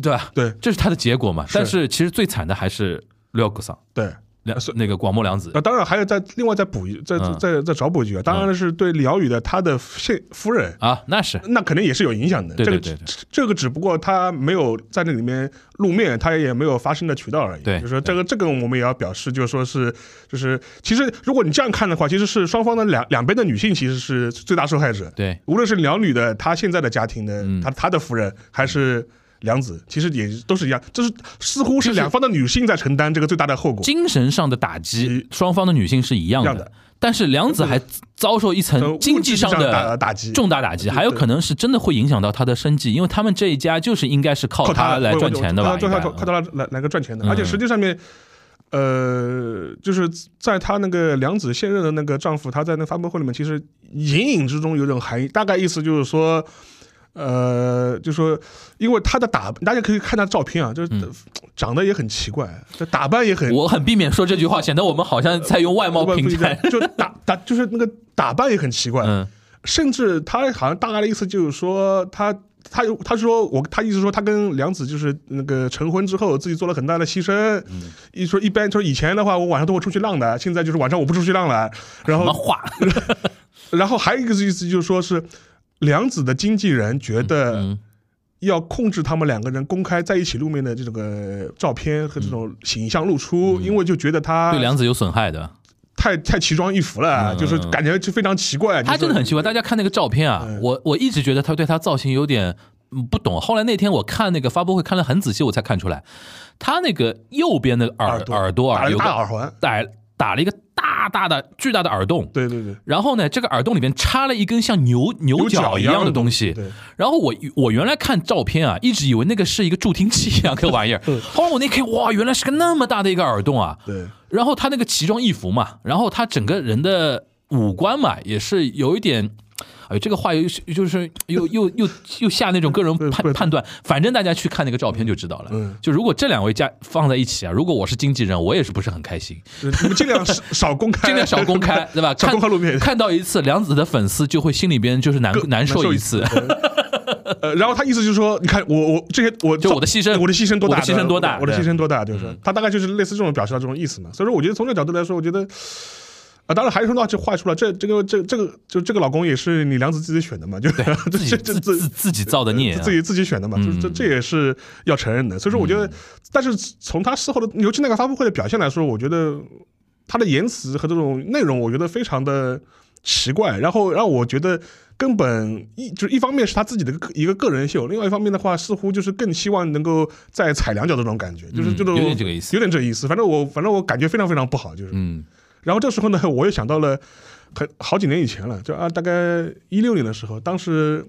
对吧？对这是他的结果嘛。是但是其实最惨的还是廖克桑，对。梁是那个广末凉子啊，。当然还有再另外再补一再嗯再再找补一句啊，当然是对辽宇的他的现夫人，啊，那是那肯定也是有影响的。这个对对对对只这个只不过他没有在那里面露面，他也没有发声的渠道而已。对就是说这个这个我们也要表示，就是说是就是其实如果你这样看的话，其实是双方的两两边的女性其实是最大受害者。对，无论是辽女的她现在的家庭的嗯她她的夫人，还是梁子，其实也都是一样，就是似乎是是两方的女性在承担这个最大的后果。精神上的打击嗯，双方的女性是一样的但是梁子还遭受一层呃经济上的打击重大打击，还有可能是真的会影响到他的生计，因为他们这一家就是应该是靠靠他来赚钱的吧？靠他靠靠他来来来个赚钱的，嗯而且实际上面。呃，就是在她那个梁子现任的那个丈夫，他在那发布会里面，其实隐隐之中有种含义，大概意思就是说，呃，就说因为他的打，大家可以看他照片啊，就是长得也很奇怪，这打扮也很嗯我很避免说这句话，显得我们好像在用外貌评价。就打打就是那个打扮也很奇怪，嗯甚至他好像大概的意思就是说他。他他说我他意思说他跟梁子就是那个成婚之后自己做了很大的牺牲，嗯一说一般说以前的话我晚上都会出去浪的，现在就是晚上我不出去浪了，然后什么话？然后还有一个意思就是说是梁子的经纪人觉得嗯要控制他们两个人公开在一起露面的这个照片和这种形象露出，因为就觉得他嗯对梁子有损害的。太太奇装异服了，嗯就是感觉就非常奇怪。他真的很奇怪，大家看那个照片啊，嗯我我一直觉得他对他造型有点嗯不懂。后来那天我看那个发布会看得很仔细，我才看出来，他那个右边的耳耳朵耳有个大耳环，打打了一个大大的巨大的耳洞，对对对，然后呢，这个耳洞里面插了一根像牛牛角一样的东西。对，然后我我原来看照片啊，一直以为那个是一个助听器一样个玩意儿。后来我那看，哇，原来是个那么大的一个耳洞啊。对，然后他那个奇装异服嘛，然后他整个人的五官嘛，也是有一点。哎，这个话又是就是又又又又下那种个人判判断，反正大家去看那个照片就知道了。嗯就如果这两位加放在一起啊，如果我是经纪人，我也是不是很开心。你们尽量少 少公开，尽量少公开，对吧？少看公开路面。看到一次梁子的粉丝就会心里边就是难难受一一次。呃，然后他意思就是说，你看我我这些我就我的牺牲我的牺牲多大，我的牺牲多大我的牺牲多大，就是他大概就是类似这种表示到这种意思嘛。所以说，我觉得从这个角度来说，我觉得。啊，当然还是说到这话说了，这这个这这个就这个老公也是你梁子自己选的嘛，就是 自己这自这自自己造的孽啊，自己自己选的嘛，就是这嗯这也是要承认的。所以说，我觉得，但是从他事后的，尤其那个发布会的表现来说，我觉得他的言辞和这种内容，我觉得非常的奇怪。然后让我觉得根本一就是一方面是他自己的一个个人秀，另外一方面的话，似乎就是更希望能够再踩两脚的这种感觉，就是嗯这种有点这个意思有点这个意思。反正我反正我感觉非常非常不好，就是。嗯然后这时候呢，我又想到了很好几年以前了，就啊，大概一六年的时候，当时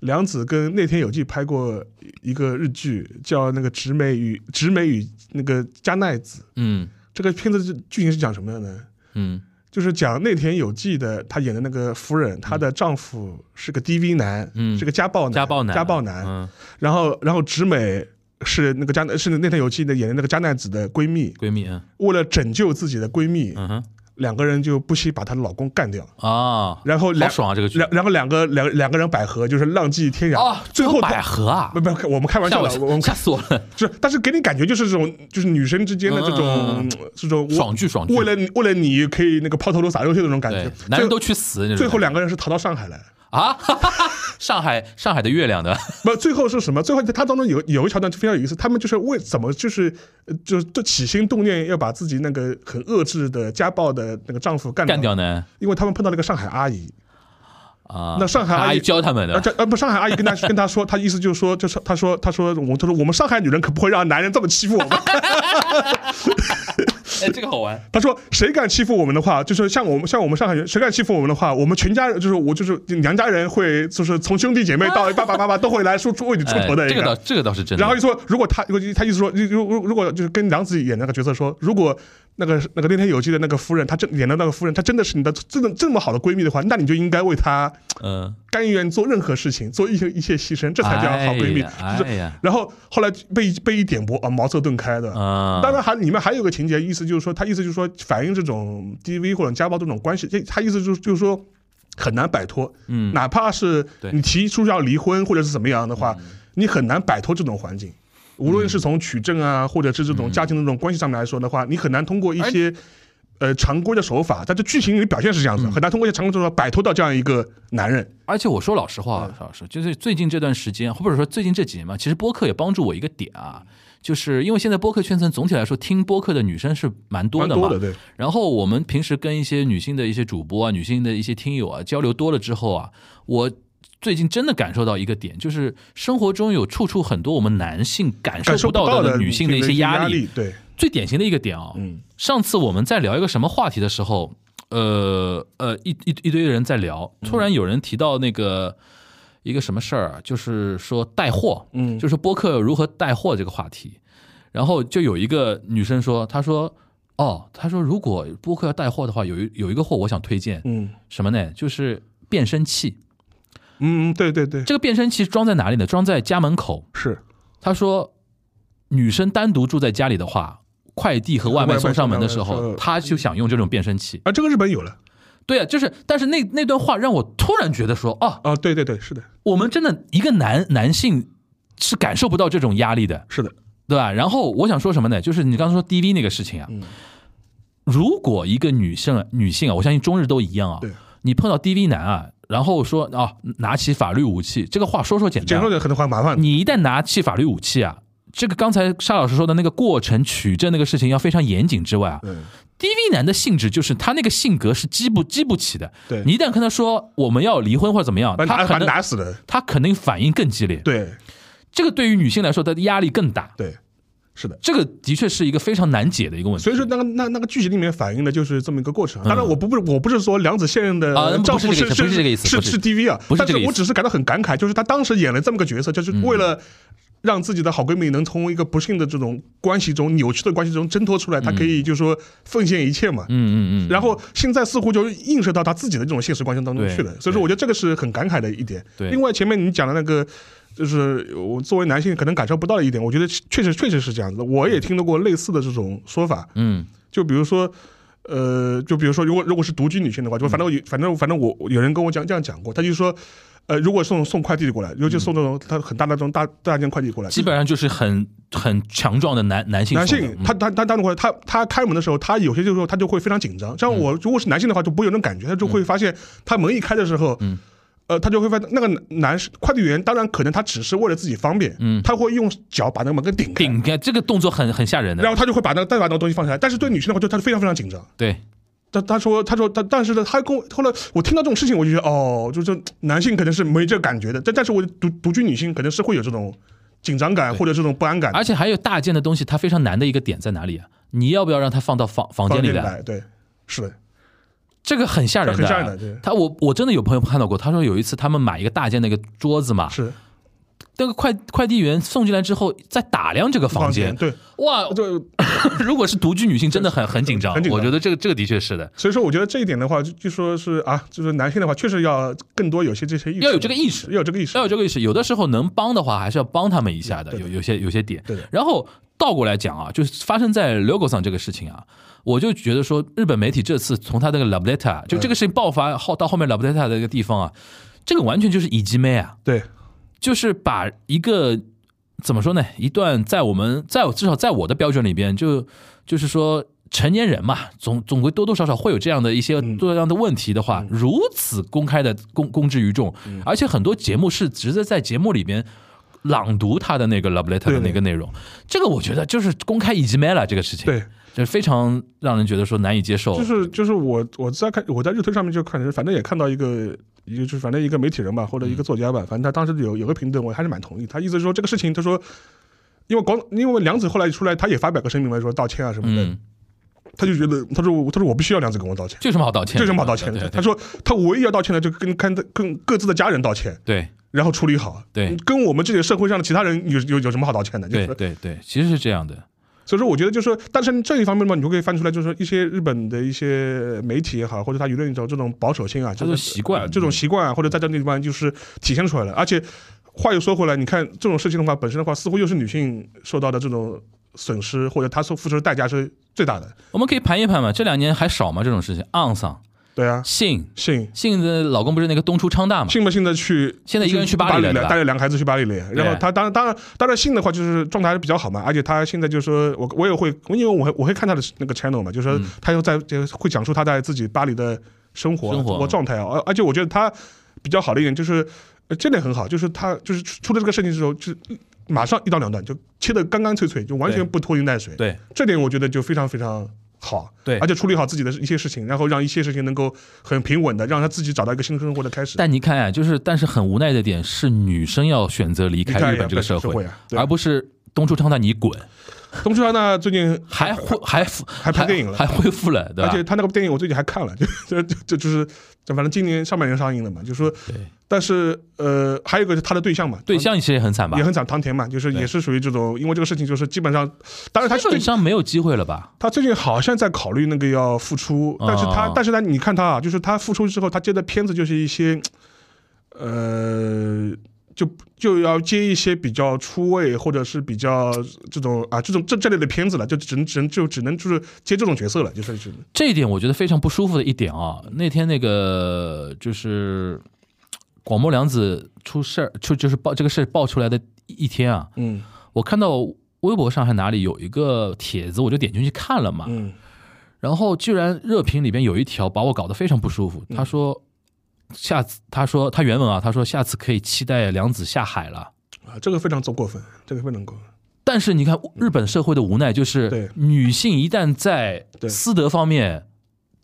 梁子跟内田有纪拍过一个日剧，叫那个《直美与直美与那个加奈子》。嗯这个片子是剧情是讲什么的呢？嗯就是讲内田有纪的她演的那个夫人，她的丈夫是个 DV 男，嗯是个家暴男，家暴男家暴男。嗯然后，然后直美是那个加是内田有戏的演的那个加奈子的闺蜜，闺蜜啊为了拯救自己的闺蜜，嗯哼两个人就不惜把她的老公干掉。啊，然后两爽啊这个剧两然后两个两两个人百合，就是浪迹天涯。啊，最后百合啊不，不，我们开玩笑的，我们吓死我了，就是，但是给你感觉就是这种，就是女生之间的这种、嗯这种爽剧爽剧为了为了你可以那个抛头颅洒热血的那种感觉对。，男人都去死。最后两个人是逃到上海来。啊，上海上海的月亮的，不，最后是什么？最后他当中有有一桥段就非常有意思，他们就是为怎么就是呃就是就起心动念要把自己那个很遏制的家暴的那个丈夫干干掉呢？因为他们碰到了一个上海阿姨，啊，那上海阿姨教他们啊，的，这啊不，上海阿姨跟他 跟他说，他意思就是说，就是他说他说我他说我们上海女人可不会让男人这么欺负我们。哎，这个好玩，他说谁敢欺负我们的话，就是像我们像我们上海人，谁敢欺负我们的话，我们全家人就是我就是娘家人会就是从兄弟姐妹到爸爸妈妈都会来说出为你出头的哎。这个倒这个倒是真的。然后就说，如果他如果他意思说，如如如果就是跟梁子演那个角色说，如果那个那个那天有记的那个夫人，她真演的那个夫人，她真的是你的这么这么好的闺蜜的话，那你就应该为她嗯，甘愿做任何事情，做一些一切牺牲，这才叫好闺蜜。就是然后后来被被一点拨啊，茅塞顿开的。当然还里面还有个情节，意思就是说，他意思就是说反映这种 DV 或者家暴这种关系，这他意思就是就是说很难摆脱，嗯哪怕是你提出要离婚或者是怎么样的话，你很难摆脱这种环境。无论是从取证啊，或者是这种家庭的这种关系上面来说的话，你很难通过一些呃常规的手法，在这剧情里表现是这样子，很难通过一些常规的手法摆脱到这样一个男人。而且我说老实话，嗯。邵老师，就是最近这段时间，或者说最近这几年嘛，其实播客也帮助我一个点啊，就是因为现在播客圈层总体来说听播客的女生是蛮多的嘛，多的对。然后我们平时跟一些女性的一些主播啊、女性的一些听友啊交流多了之后啊，我最近真的感受到一个点，就是生活中有处处很多我们男性感受不到到的的女性的一些压压力。，对，最典型的一个点啊、嗯上次我们在聊一个什么话题的时候，呃呃，一一一堆人在聊，突然有人提到那个一个什么事儿啊，就是说带货，嗯就是播客如何带货这个话题，然后就有一个女生说，她说。哦，她说如果播客要带货的话，有一有一个货我想推荐，嗯什么呢？就是变声器。嗯，对对对，这个变声器装在哪里呢？装在家门口。是他说，女生单独住在家里的话，快递和外卖送上门的时候，外卖送上门她就想用这种变声器。啊，这个日本有了对啊，就是，但是那那段话让我突然觉得说，哦，啊，对对对，是的，我们真的一个男男性是感受不到这种压力的，是的，对吧？然后我想说什么呢？就是你刚刚说 DV 那个事情啊，嗯如果一个女性女性啊，我相信中日都一样啊，你碰到 DV 男啊，然后说啊，拿起法律武器，这个话说说简单啊，简说的可能很麻烦。你一旦拿起法律武器啊。这个刚才沙老师说的那个过程取证那个事情要非常严谨之外啊嗯，，DV 男的性质就是他那个性格是激不激不起的。对你一旦跟他说我们要离婚或者怎么样，他可能打死的，他肯定反应更激烈。对这个对于女性来说，她的压力更大。对，是的。这个的确是一个非常难解的一个问题。所以说，那个那那个剧集里面反映的就是这么一个过程。当然，我不不我不是说梁子现任的嗯啊丈夫是是是这个意思是不是是 DV 啊，但是不是这个意思我只是感到很感慨，就是她当时演了这么个角色，就是为了让自己的好闺蜜能从一个不幸的这种关系中、扭曲的关系中挣脱出来，她可以就是说奉献一切嘛。嗯嗯嗯，然后现在似乎就映射到她自己的这种现实关系当中去了，所以说我觉得这个是很感慨的一点。对另外前面你讲的那个。就是我作为男性可能感受不到的一点，我觉得确实确实是这样子。我也听到过类似的这种说法，嗯。就比如说，呃，就比如说，如果如果是独居女性的话，就反正我反正反正我有人跟我讲这样讲过，他就说，呃，如果送送快递过来，尤其送这种他很大的这种大大件快递过来，基本上就是很很强壮的男男性男性他他他当过来，他他开门的时候，他有些时候他就会非常紧张。像我如果是男性的话，就不会有那种感觉，他就会发现他门一开的时候，嗯呃，他就会发现那个男士快递员，当然可能他只是为了自己方便，嗯他会用脚把那个门给顶开，顶开这个动作很很吓人的，然后他就会把那个再把那个东西放下来。但是对女性的话，就他非常非常紧张。对，他他说他说他但是呢，他跟我后来我听到这种事情，我就觉得哦，就是男性可能是没这个感觉的，但但是我独独居女性可能是会有这种紧张感或者这种不安感，而且还有大件的东西，它非常难的一个点在哪里啊？你要不要让它放到房房间里来？来，对，是的，这个很吓人的，很吓人的对。他我我真的有朋友看到过，他说有一次他们买一个大件的一个桌子嘛，是。那个快快递员送进来之后，再打量这个房间，对，哇，就 如果是独居女性，真的很很紧张我觉得这个这个的确是的，所以说我觉得这一点的话，就就说是啊，就是男性的话，确实要更多有些这些意识，要有这个意识。要有这个意识。要，有这个意识，有的时候能帮的话，还是要帮他们一下的。有有些有些点。对，然后倒过来讲啊，就是发生在 logo 上这个事情啊，我就觉得说，日本媒体这次从他那个 Love Letter 就这个事情爆发后到后面 Love Letter 的一个地方啊，这个完全就是以及妹啊，对，就是把一个怎么说呢，一段在我们在至少在我的标准里边，就就是说。成年人嘛，总总归多多少少会有这样的一些嗯。多样的问题的话，如此公开的公公之于众，嗯。而且很多节目是直接在节目里边朗读他的那个 love letter 的那个内容，这个我觉得就是公开以及 m 了这个事情，对，就是非常让人觉得说难以接受，就是就是我我在看我在日推上面就看，反正也看到一个一个就是反正一个媒体人吧，或者一个作家吧，反正他当时有有个评论，我还是蛮同意。他意思是说这个事情，他说，因为广因为梁子后来出来，他也发表个声明来，说道歉啊什么的，嗯，他就觉得他说我他说我不需要梁子跟我道歉，这有什么好道歉？这有什么好道歉的？他说他唯一要道歉的就跟跟跟各自的家人道歉，对然后处理好。对跟我们这些社会上的其他人有有有什么好道歉的？就对是对对，其实是这样的，所以说，我觉得就是说，但是这一方面嘛，你就可以翻出来，就是说一些日本的一些媒体也好，或者他舆论一种这种保守性啊，这种习惯呃这种习惯啊，或者在这个地方就是体现出来了。而且话又说回来，你看这种事情的话，本身的话，似乎又是女性受到的这种损失，或者她所付出的代价是最大的。我们可以盘一盘嘛，这两年还少吗？这种事情，昂桑、对啊，信信信的老公不是那个东出昌大嘛？信不信的去，现在一个人去巴巴黎了带着两个孩子去巴黎了。然后他当然当然当然信的话，就是状态还是比较好嘛。而且他现在就是说我我也会，因为我会我会看他的那个 channel 嘛，就是说他又在就会讲述他在自己巴黎的生活生活活状态啊。而而且我觉得他比较好的一点就是，呃这点很好，就是他就是出出了这个事情之后，就是马上一刀两断，就切得干干脆脆，就完全不拖泥带水。对这点我觉得就非常非常好。对而且处理好自己的一些事情，然后让一些事情能够很平稳的让他自己找到一个新生活的开始。但你看啊，就是但是很无奈的点是，女生要选择离离开开日本这个社会而不是东出昌大你滚，东出昌大最近还恢还还拍电影了还恢复了，对吧？而且他那个电影我最近还看了，就就就就就是，就反正今年上半年上映的嘛，就说，对但是呃，还有一个是他的对象嘛，对象其实也很惨吧也，很惨，唐田嘛，就是也是属于这种，因为这个事情就是基本上，当然他基本上没有机会了吧？他最近好像在考虑那个要复出，但是他、哦但是呢，你看他啊，就是他复出之后，他接的片子就是一些，呃。就就要接一些比较出位或者是比较这种啊这种这这类的片子了，就只能只能就只能就是接这种角色了，就是是这一点我觉得非常不舒服的一点啊，那天那个就是广末凉子出事儿，就就是爆这个事儿爆出来的一天啊，嗯我看到微博上还哪里有一个帖子，我就点进去看了嘛，嗯。然后居然热评里边有一条把我搞得非常不舒服，他说下次他说他原文啊，他说下次可以期待良子下海了。啊，这个非常做过分，这个非常过分。但是你看日本社会的无奈，就是对。女性一旦在私德方面，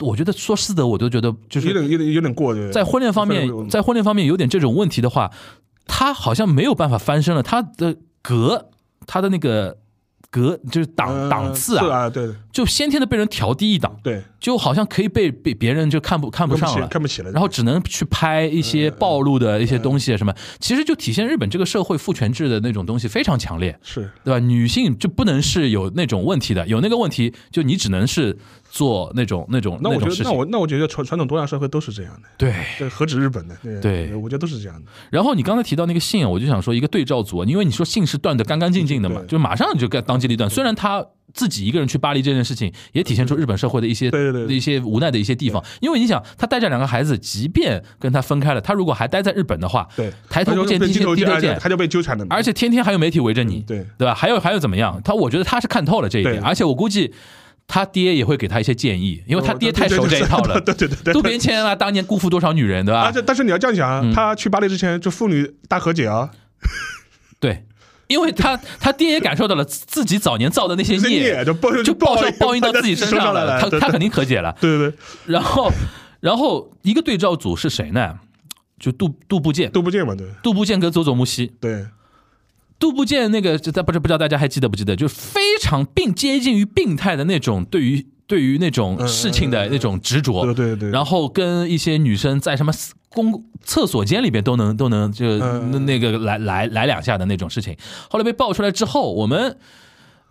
我觉得说私德我都觉得就是有点有点有点过对。在婚恋方面，在婚恋方面有点这种问题的话，她好像没有办法翻身了，她的格，她的那个格就是档呃档次啊，对就先天的被人调低一档，对，就好像可以被被别人就看不看不上了，看不起了，然后只能去拍一些暴露的一些东西啊什么，其实就体现日本这个社会父权制的那种东西非常强烈，是。对吧？女性就不能是有那种问题的，有那个问题就你只能是做那种那种那我觉得。那我那我觉得传传统多样社会都是这样的，对，对，何止日本呢，对。对我觉得都是这样的，然后你刚才提到那个性，我就想说一个对照组，因为你说性是断的干干净净的嘛，就马上就该当机立断。虽然他自己一个人去巴黎这件事情，也体现出日本社会的一些对对对。一些无奈的一些地方。因为你想，他带着两个孩子，即便跟他分开了，他如果还待在日本的话，对，抬头不见低头低头见，他就被纠缠的，而且天天还有媒体围着你，对。对吧？还有还有怎么样？他我觉得他是看透了这一点，而且我估计他爹也会给他一些建议，因为他爹太熟这一套了。对对对对，渡边谦啊，当年辜负多少女人，对吧？但是你要这样想他去巴黎之前就妇女大和解啊，对，因为他他爹也感受到了自自己早年造的那些孽孽，就报就报上报应到自己身上来了，他他肯定和解了。对对对，然后然后一个对照组是谁呢？就杜杜部健，都不见嘛，对杜部健跟佐佐木希。对杜部健那个，这不是不知道大家还记得不记得？就非常病接近于病态的那种对于对于那种事情的那种执着，对对对，然后跟一些女生在什么公厕所间里边都能都能就嗯那那个来来来两下的那种事情。后来被爆出来之后，我们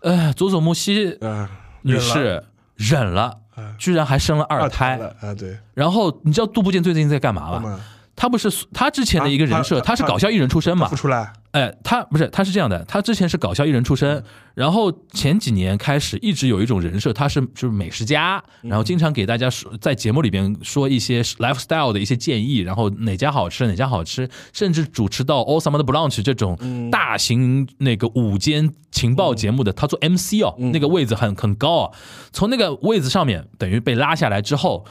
呃佐佐木希啊女士忍了啊，居然还生了二二胎。啊，对，然后你知道杜部健最近在干嘛吗？他不是他之前的一个人设，他他是搞笑艺人出身嘛。不？出来，哎，他不是，他是这样的，他之前是搞笑艺人出身，然后前几年开始一直有一种人设，他是就是美食家，然后经常给大家说在节目里边说一些 lifestyle 的一些建议，然后哪家好吃哪家好吃，甚至主持到 All Summer 的 Brunch 这种大型那个午间情报节目的，他做 MC 哦，那个位子很很高啊，从那个位子上面等于被拉下来之后，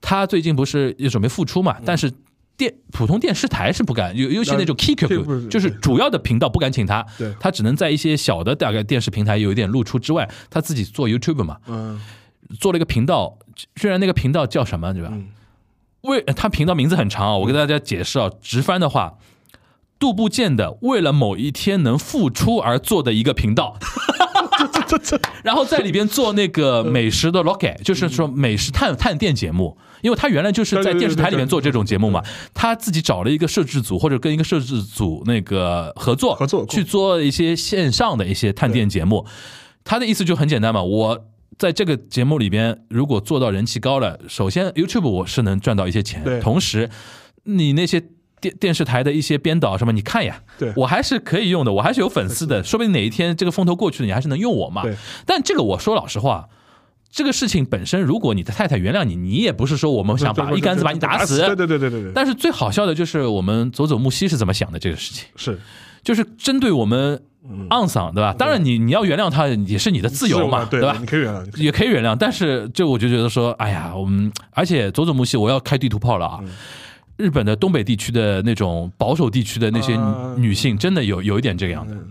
他最近不是也准备复出嘛，但是。电普通电视台是不敢，尤尤其那种 K 这不 Q 就是主要的频道不敢请他，他只能在一些小的大概电视平台有一点露出之外，他自己做 YouTube 嘛，嗯。做了一个频道，虽然那个频道叫什么对吧？嗯。为他频道名字很长啊，我给大家解释啊，直翻的话，杜部健的为了某一天能复出而做的一个频道。然后在里边做那个美食的 log，就是说美食探探店节目，因为他原来就是在电视台里面做这种节目嘛，他自己找了一个摄制组或者跟一个摄制组那个合作合作去做一些线上的一些探店节目。他的意思就很简单嘛，我在这个节目里边如果做到人气高了，首先 YouTube 我是能赚到一些钱，对同时你那些。电电视台的一些编导什么，你看呀，对我还是可以用的，我还是有粉丝的，说不定哪一天这个风头过去了，你还是能用我嘛。但这个我说老实话，这个事情本身，如果你的太太原谅你，你也不是说我们想把一竿子把你打死。对对对对对对，但是最好笑的就是我们佐佐木希是怎么想的这个事情，是就是针对我们昂桑，对吧？当然你你要原谅他也是你的自由嘛，对吧你？可以原谅，也可以原谅，但是就我就觉得说，哎呀，我们而且佐佐木希我要开地图炮了啊！日本的东北地区的那种保守地区的那些啊女性，真的有有一点这个样子，嗯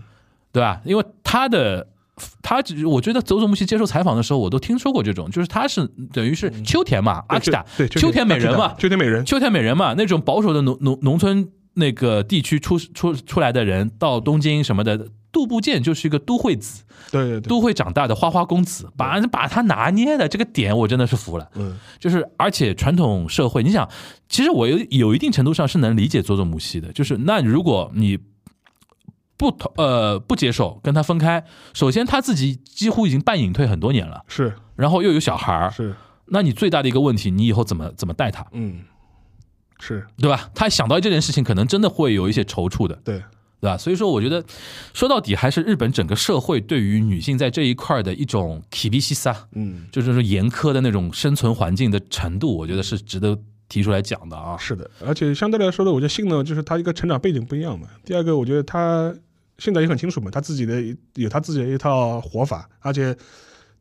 对吧？因为她的。她只，我觉得佐佐木希接受采访的时候，我都听说过这种，就是她是等于是秋田嘛，阿基达，对秋田美人嘛，秋田美人，秋田美人嘛，那种保守的农农农村那个地区出出出来的人到东京什么的，杜部健就是一个都会子，对对对，都会长大的花花公子，把把他拿捏的这个点，我真的是服了。嗯就是而且传统社会，你想，其实我有有一定程度上是能理解佐佐木希的，就是那如果你。不同呃不接受跟他分开，首先他自己几乎已经半隐退很多年了，是然后又有小孩儿，是那你最大的一个问题，你以后怎么怎么带他，嗯是对吧？他想到这件事情，可能真的会有一些踌躇的，对对吧？所以说，我觉得说到底还是日本整个社会对于女性在这一块儿的一种 k i b i s i 嗯就是说严苛的那种生存环境的程度，我觉得是值得提出来讲的啊。是的，而且相对来说呢，我觉得性呢，就是他一个成长背景不一样嘛。第二个，我觉得他现在也很清楚嘛，他自己的有他自己的一套活法，而且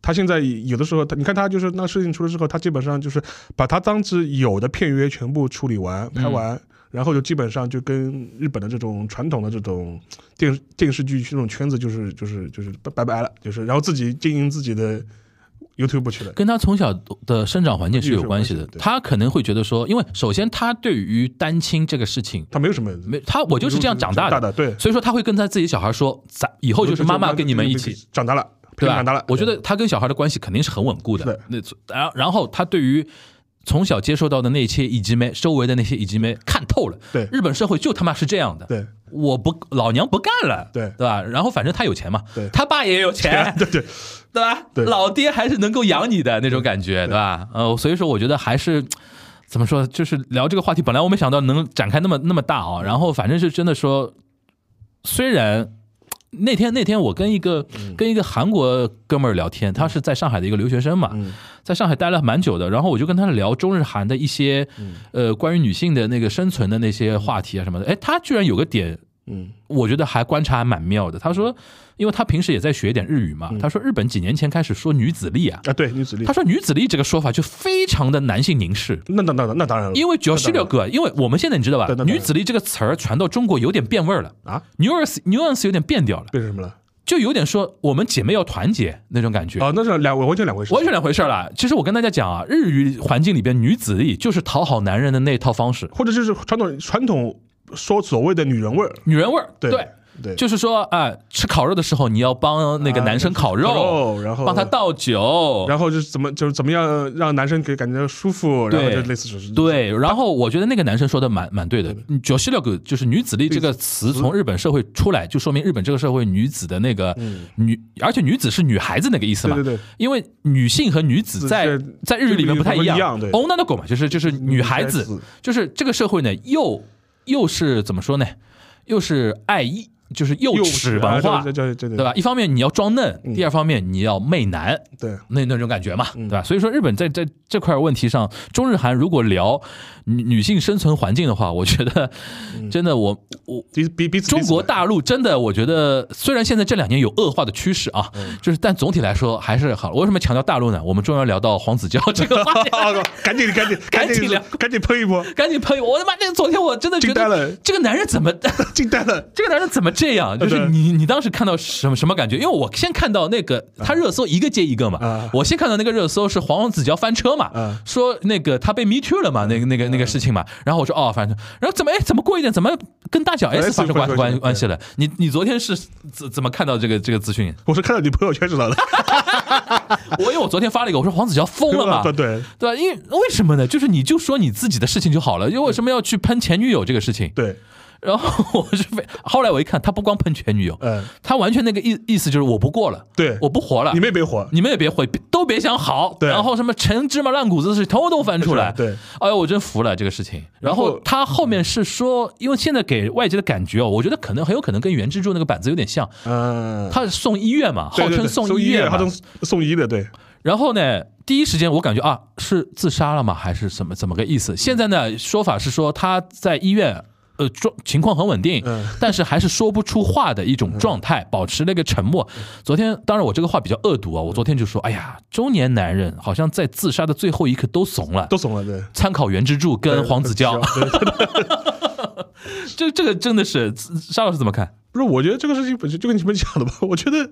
他现在有的时候，他你看他就是那事情出了之后，他基本上就是把他当时有的片约全部处理完、拍完，然后就基本上就跟日本的这种传统的这种电电视剧这种圈子就是就是就是拜拜拜了，就是然后自己经营自己的 YouTube 去了，跟他从小的生长环境是有关系的系。他可能会觉得说，因为首先他对于单亲这个事情，他没有什么没他我就是这样长大大的，对，所以说他会跟他自己小孩说，咱以后就是妈妈跟你们一起，长大了，对吧？长大了。我觉得他跟小孩的关系肯定是很稳固的。那然然后他对于从小接受到的那些以及没，周围的那些以及没看透了。对日本社会就他妈是这样的。对，我不老娘不干了，对对吧？然后反正他有钱嘛，对他爸也有钱，对对，对吧？对老爹还是能够养你的那种感觉，对吧？呃，所以说我觉得还是怎么说，就是聊这个话题，本来我没想到能展开那么那么大啊。然后反正是真的说，虽然那天那天我跟一个、嗯。跟一个韩国哥们儿聊天，他是在上海的一个留学生嘛，在上海待了蛮久的，然后我就跟他聊中日韩的一些、嗯。呃关于女性的那个生存的那些话题啊什么的，哎，他居然有个点嗯我觉得还观察还蛮妙的。他说，因为他平时也在学一点日语嘛，他说日本几年前开始说女子力啊，啊，对女子力他，说女子力这个说法就非常的男性凝视。那那那那当然了，因为九十六个，因为我们现在你知道吧女子力这个词儿传到中国有点变味儿了啊，nuance nuance 有点变掉了，变成什么了？就有点说我们姐妹要团结那种感觉。哦，那是两完全两回事，完全两回事儿了。其实我跟大家讲啊，日语环境里边女子力就是讨好男人的那套方式，或者就是传统传统说所谓的女人味儿，女人味儿。对对，对，就是说啊，吃烤肉的时候你要帮那个男生烤肉，啊烤肉然后帮他倒酒，然后就是怎么就是怎么样让男生给感觉舒服，然后就类似就是对，然后我觉得那个男生说的蛮蛮对的。九十六个就是女子力这个词从日本社会出来，就说明日本这个社会女子的那个女，而且女子是女孩子那个意思嘛。对对对因为女性和女子在在日语里面不太一样。对 o n a 狗嘛，就是就是女孩子，就是这个社会呢，又又是怎么说呢？又是爱意，就是幼幼齿文化，对对对对吧？一方面你要装嫩，第二方面你要媚男，对，那那种感觉嘛，对吧？所以说日本在在这块问题上，中日韩如果聊女女性生存环境的话，我觉得真的我我。彼彼彼此中国大陆真的，我觉得虽然现在这两年有恶化的趋势啊，就是但总体来说还是好。为什么强调大陆呢？我们终于要聊到黄子佼这个话题，赶紧 赶紧赶紧聊赶紧喷一波，赶紧喷一波！我他妈，那个昨天我真的觉惊呆了得这个男人怎么 惊呆了。这个男人怎么这样？就是你，你当时看到什么什么感觉？因为我先看到那个他热搜一个接一个嘛，啊我先看到那个热搜是黄子佼翻车嘛，啊说那个他被 me too 了嘛，那个那个那个事情嘛，然后我说哦翻车，然后怎么哎怎么过一点怎么跟大小 S 发生关关关系了？你你昨天是怎怎么看到这个这个资讯？我是看到你朋友圈知道的，我因为我昨天发了一个，我说黄子佼疯了嘛，对对对吧？因为为什么呢？就是你就说你自己的事情就好了，因为为什么要去喷前女友这个事情？对，然后 我是非，后来我一看，他不光喷前女友，嗯他完全那个意意思就是我不过了，对我不活了，你们也别活，你们也别活，都别想好，对然后什么陈芝麻烂谷子的事统统翻出来，对，哎呦，我真服了这个事情。然然后后他后面是说，因为现在给外界的感觉哦，我觉得可能很有可能跟原之助那个板子有点像，嗯，他是送医院嘛，号称送医院嘛他送送医的，对，然后呢，第一时间我感觉啊，是自杀了吗？还是怎么怎么个意思？现在呢，说法是说他在医院。呃，状情况很稳定，嗯但是还是说不出话的一种状态，保持了一个沉默。昨天，当然我这个话比较恶毒啊，我昨天就说，哎呀，中年男人好像在自杀的最后一刻都怂了，都怂了，对，参考袁之柱跟黄子佼，这这个真的是沙老师怎么看？不是，我觉得这个事情本身就跟你们讲的吧，我觉得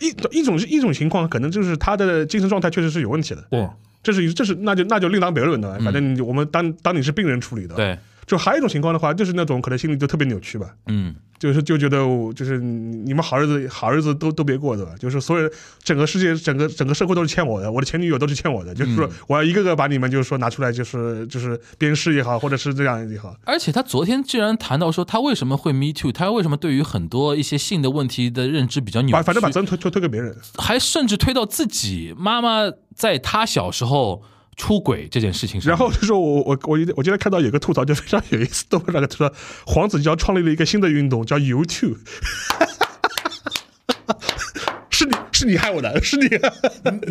一一种是一种情况，可能就是他的精神状态确实是有问题的，对这是一这是那就那就另当别论的，反正我们当当你是病人处理的，，对，就还有一种情况的话，就是那种可能心里就特别扭曲吧，嗯，就是就觉得我就是你们好日子好日子都都别过对吧？就是所有人整个世界整个整个社会都是欠我的，我的前女友都是欠我的，就是说我要一个个把你们就是说拿出来，就是就是鞭尸也好，或者是这样也好，而且他昨天既然谈到说，他为什么会 me too，他为什么对于很多一些性的问题的认知比较扭曲，反正把责任推推推给别人，还甚至推到自己妈妈在他小时候出轨这件事情。然后就说我我我我今天看到有个吐槽就非常有意思，豆瓣上他说黄子佼创立了一个新的运动叫 YouTube。是你是你害我的，是你，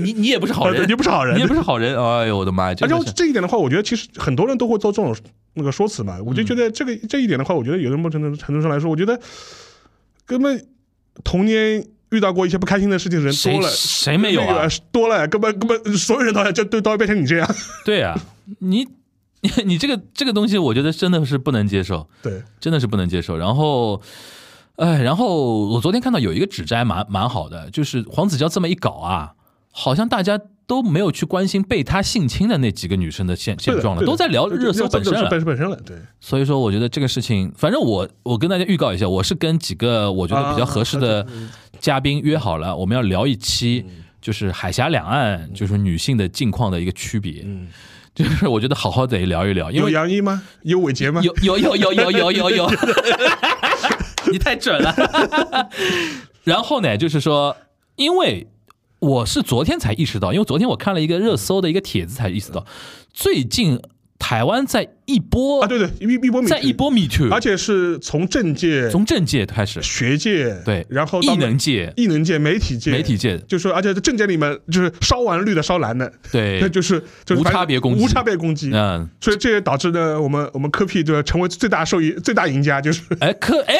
你你也不是好人，你不是好人你也不是好人。哎呦我的妈呀！真然后的是这一点的话，我觉得其实很多人都会做这种那个说辞嘛。我就觉得这个、这一点的话，我觉得有的某程度程度上来说，我觉得根本童年遇到过一些不开心的事情的人多了，谁没有啊多了，根本根本所有人都要就都都会变成你这样。对啊，你你这个这个东西，我觉得真的是不能接受。对，真的是不能接受。然后，哎，然后我昨天看到有一个指摘蛮蛮好的，就是黄子佼这么一搞啊，好像大家都没有去关心被他性侵的那几个女生的现现状了，都在聊热搜本身了。本身本身了，对，所以说，我觉得这个事情，反正我我跟大家预告一下，我是跟几个我觉得比较合适的嘉宾约好了，我们要聊一期，就是海峡两岸就是女性的境况的一个区别，嗯，就是我觉得好好得聊一聊，因有为杨一吗？有伟杰吗？有有有有有有有有，你太准了。然后呢，就是说，因为我是昨天才意识到，因为昨天我看了一个热搜的一个帖子，才意识到最近台湾在一波啊，对对，一一波米，在一，波 Me Too，而且是从政界、从政界开始，学界，对，然后艺能界、艺能界、媒体界、媒体界，就说，而且在政界里面就是烧完绿的烧蓝的，对。那，就是就是无差别攻击。无差别攻击。嗯，所以这也导致呢，我们我们科 P 就成为最大受益、最大赢家，就是。哎，科哎。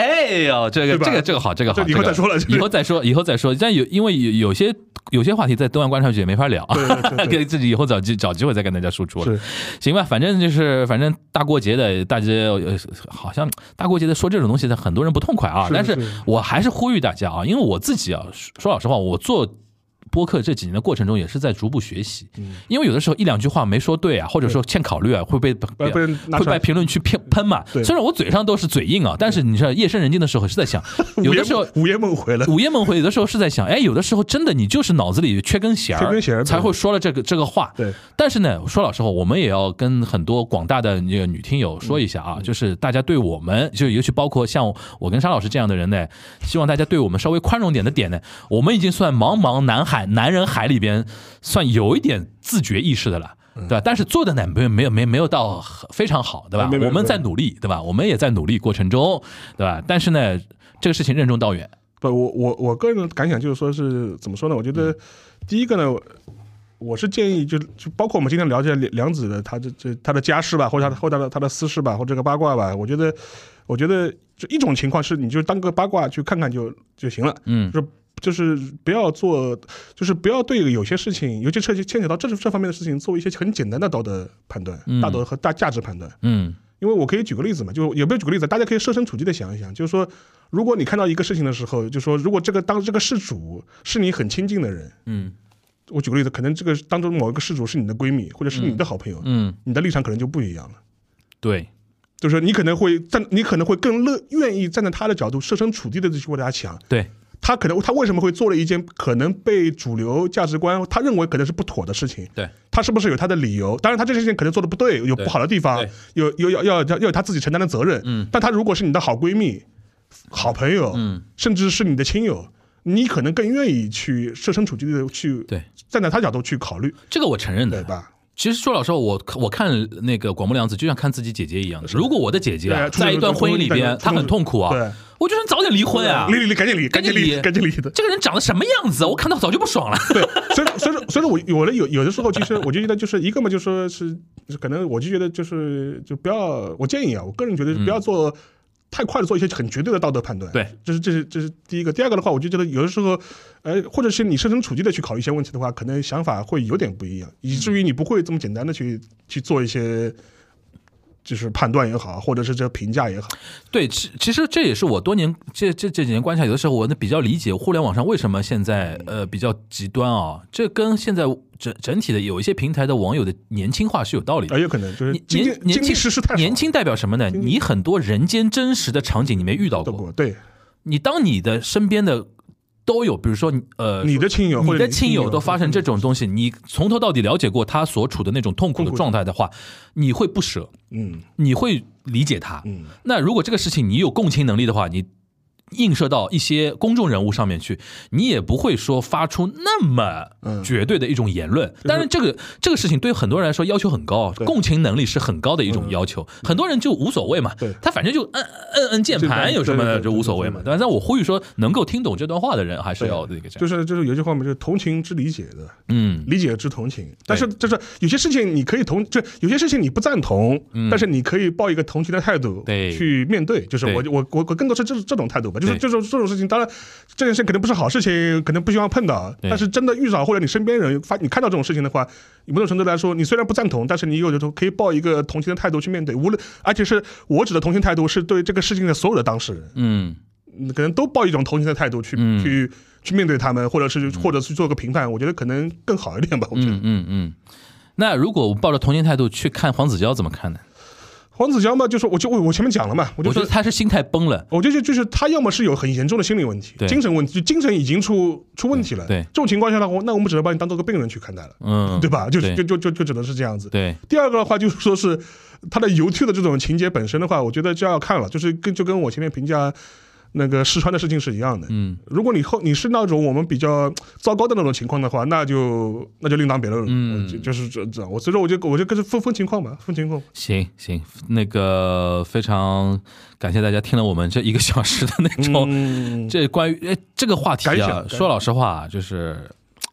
哎呦，这个这个这个好，这个好，以后再说以后再说，以后再说。但有因为有有些有些话题在东岸观察局也没法聊，对对对对 给自己以后找机找机会再跟大家输出了。行吧，反正就是反正大过节的，大家呃好像大过节的说这种东西的很多人不痛快啊。是但是是我还是呼吁大家啊，因为我自己啊，说说老实话，我做。播客这几年的过程中，也是在逐步学习，嗯。因为有的时候一两句话没说对啊，或者说欠考虑啊，会被被会被评论区喷喷嘛。虽然我嘴上都是嘴硬啊，但是你知道夜深人静的时候是在想，有的时候午夜梦回了，午夜梦回，有的时候是在想，哎，有的时候真的你就是脑子里缺根弦儿，缺根弦儿才会说了这个这个话。对，但是呢，说老实话，我们也要跟很多广大的那个女听友说一下嗯。啊，就是大家对我们，就尤其包括像我跟沙老师这样的人呢，希望大家对我们稍微宽容点的点呢，我们已经算茫茫南海男人海里边算有一点自觉意识的了。对吧？但是做的呢，没有没有没没有到非常好，对吧我们在努力，对吧？我们也在努力过程中，对吧？但是呢，这个事情任重道远，不，我我我个人的感想就是说是怎么说呢？我觉嗯得第一个呢，我是建议就就包括我们今天聊这梁梁子的他这这他的家事吧，或者他的或者他的他的私事吧，或者这个八卦吧，我觉得我觉得就一种情况是，你就当个八卦去看看就就行了，嗯就是就是不要做，就是不要对有些事情，尤其涉及牵扯到这这方面的事情，做一些很简单的道德判断、嗯。大道德和大价值判断。嗯。因为我可以举个例子嘛，就有没有举个例子，大家可以设身处地的想一想，就是说，如果你看到一个事情的时候，就说如果这个当这个事主是你很亲近的人，嗯。我举个例子，可能这个当中某一个事主是你的闺蜜或者是你的好朋友，嗯，你的立场可能就不一样了。对，就是说你可能会站，你可能会更乐愿意站在他的角度，设身处地的去为他想，对，他可能他为什么会做了一件可能被主流价值观他认为可能是不妥的事情？对，他是不是有他的理由？当然，他这件事情可能做的不对，有不好的地方，有有要要要他自己承担的责任。嗯，但他如果是你的好闺蜜、好朋友，嗯，甚至是你的亲友，你可能更愿意去设身处地的去对，站在他角度去考虑，这个我承认的。对吧？其实说老实话，我我看那个广播凉子就像看自己姐姐一样的。如果我的姐姐在一段婚姻里边，她很痛苦啊，对，我就想早点离婚啊。离离离，赶紧离，赶紧离离，赶紧离的。这个人长得什么样子啊？我看到早就不爽了。对，所以所以说所以说我有的有有的时候，其实我就觉得就是一个嘛，就说是可能我就觉得就是就不要，我建议啊，我个人觉得不要做。太快的做一些很绝对的道德判断，对，这是这是这是第一个。第二个的话，我就觉得有的时候，呃，或者是你设身处地的去考虑一些问题的话，可能想法会有点不一样，以至于你不会这么简单的去去做一些，就是判断也好，或者是这评价也好。对，其其实这也是我多年这这这几年观察，有的时候我呢比较理解互联网上为什么现在呃比较极端啊，这跟现在整整体的有一些平台的网友的年轻化是有道理的啊，。有可能就是年年年轻年轻代表什么呢？你很多人间真实的场景你没遇到过，对，你当你的身边的都有，比如说呃，你的亲友你的亲友都发生这种东西，你从头到底了解过他所处的那种痛苦的状态的话，你会不舍，嗯。你会理解他。嗯，那如果这个事情你有共情能力的话，你映射到一些公众人物上面去，你也不会说发出那么嗯。绝对的一种言论。当然，这个这个事情对很多人来说要求很高，对。共情能力是很高的一种要求。很多人就无所谓嘛对，他反正就摁摁摁键盘，有什么对对对就无所谓嘛？但我呼吁说，能够听懂这段话的人，还是要这个。就是就是有句话嘛，就是同情之理解的，嗯，理解之同情。但是就是有些事情你可以同，就有些事情你不赞同，但是你可以抱一个同情的态度嗯对。去面对。就是我我我我更多是这这种态度吧，就是对这种这种事情，当然这件事肯定不是好事情，可能不希望碰到，但是真的遇到或者你身边人发你看到这种事情的话，某种程度来说，你虽然不赞同，但是你有的时候可以抱一个同情的态度去面对。无论而且是我指的同情态度，是对这个事情的所有的当事人。嗯，嗯可能都抱一种同情的态度去、嗯去去面对他们，或者是或者去做个评判，我觉得可能更好一点吧。我觉得嗯嗯嗯。那如果我抱着同情态度去看黄子佼，怎么看呢？黄子佼嘛，就说我就我我前面讲了嘛，我就说得他是心态崩了。我觉得就是他要么是有很严重的心理问题、精神问题，就精神已经出出问题了。对对这种情况下呢，我那我们只能把你当做个病人去看待了，嗯，对吧？就是就就就就只能是这样子。对，第二个的话就是说是他的游趣的这种情节本身的话，我觉得就要看了，就是跟就跟我前面评价那个试穿的事情是一样的。嗯如果你后你是那种我们比较糟糕的那种情况的话，那就那就另当别论了。嗯就就是这这样。我所以说，我就我就跟着分分情况吧，分情况。行行，那个非常感谢大家听了我们这一个小时的那种、嗯，这关于哎这个话题啊说老实话，就是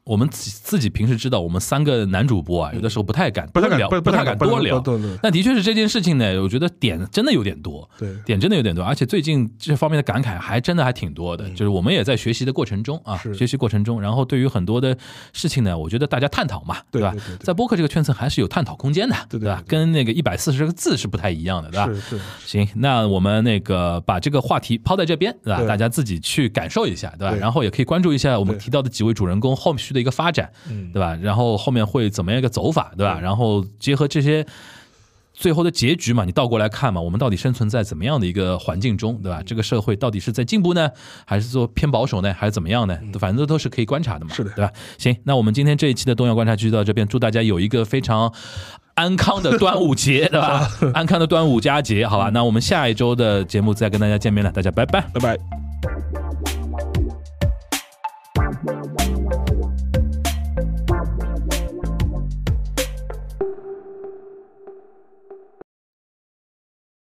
我们自己自己平时知道，我们三个男主播啊，有的时候不太敢不太敢聊，不不太敢多聊。但的确是这件事情呢，我觉得点真的有点多，对点真的有点多，而且最近这方面的感慨还真的还挺多的。就是我们也在学习的过程中啊，学习过程中，然后对于很多的事情呢，我觉得大家探讨嘛，对对对？对在播客这个圈层还是有探讨空间的，对对对？对跟那个一百四十个字是不太一样的，对吧？行，那我们那个把这个话题抛在这边，对吧？大家自己去感受一下，对吧？然后也可以关注一下我们提到的几位主人公后续的一个发展，嗯对吧？然后后面会怎么样一个走法，对吧？然后结合这些。最后的结局嘛，你倒过来看嘛，我们到底生存在怎么样的一个环境中，对吧？这个社会到底是在进步呢，还是说偏保守呢，还是怎么样呢？反正都是可以观察的嘛，嗯是的对吧？行，那我们今天这一期的东亚观察局就到这边，祝大家有一个非常安康的端午节，对吧？安康的端午佳节，好吧？那我们下一周的节目再跟大家见面了，大家拜拜。拜拜。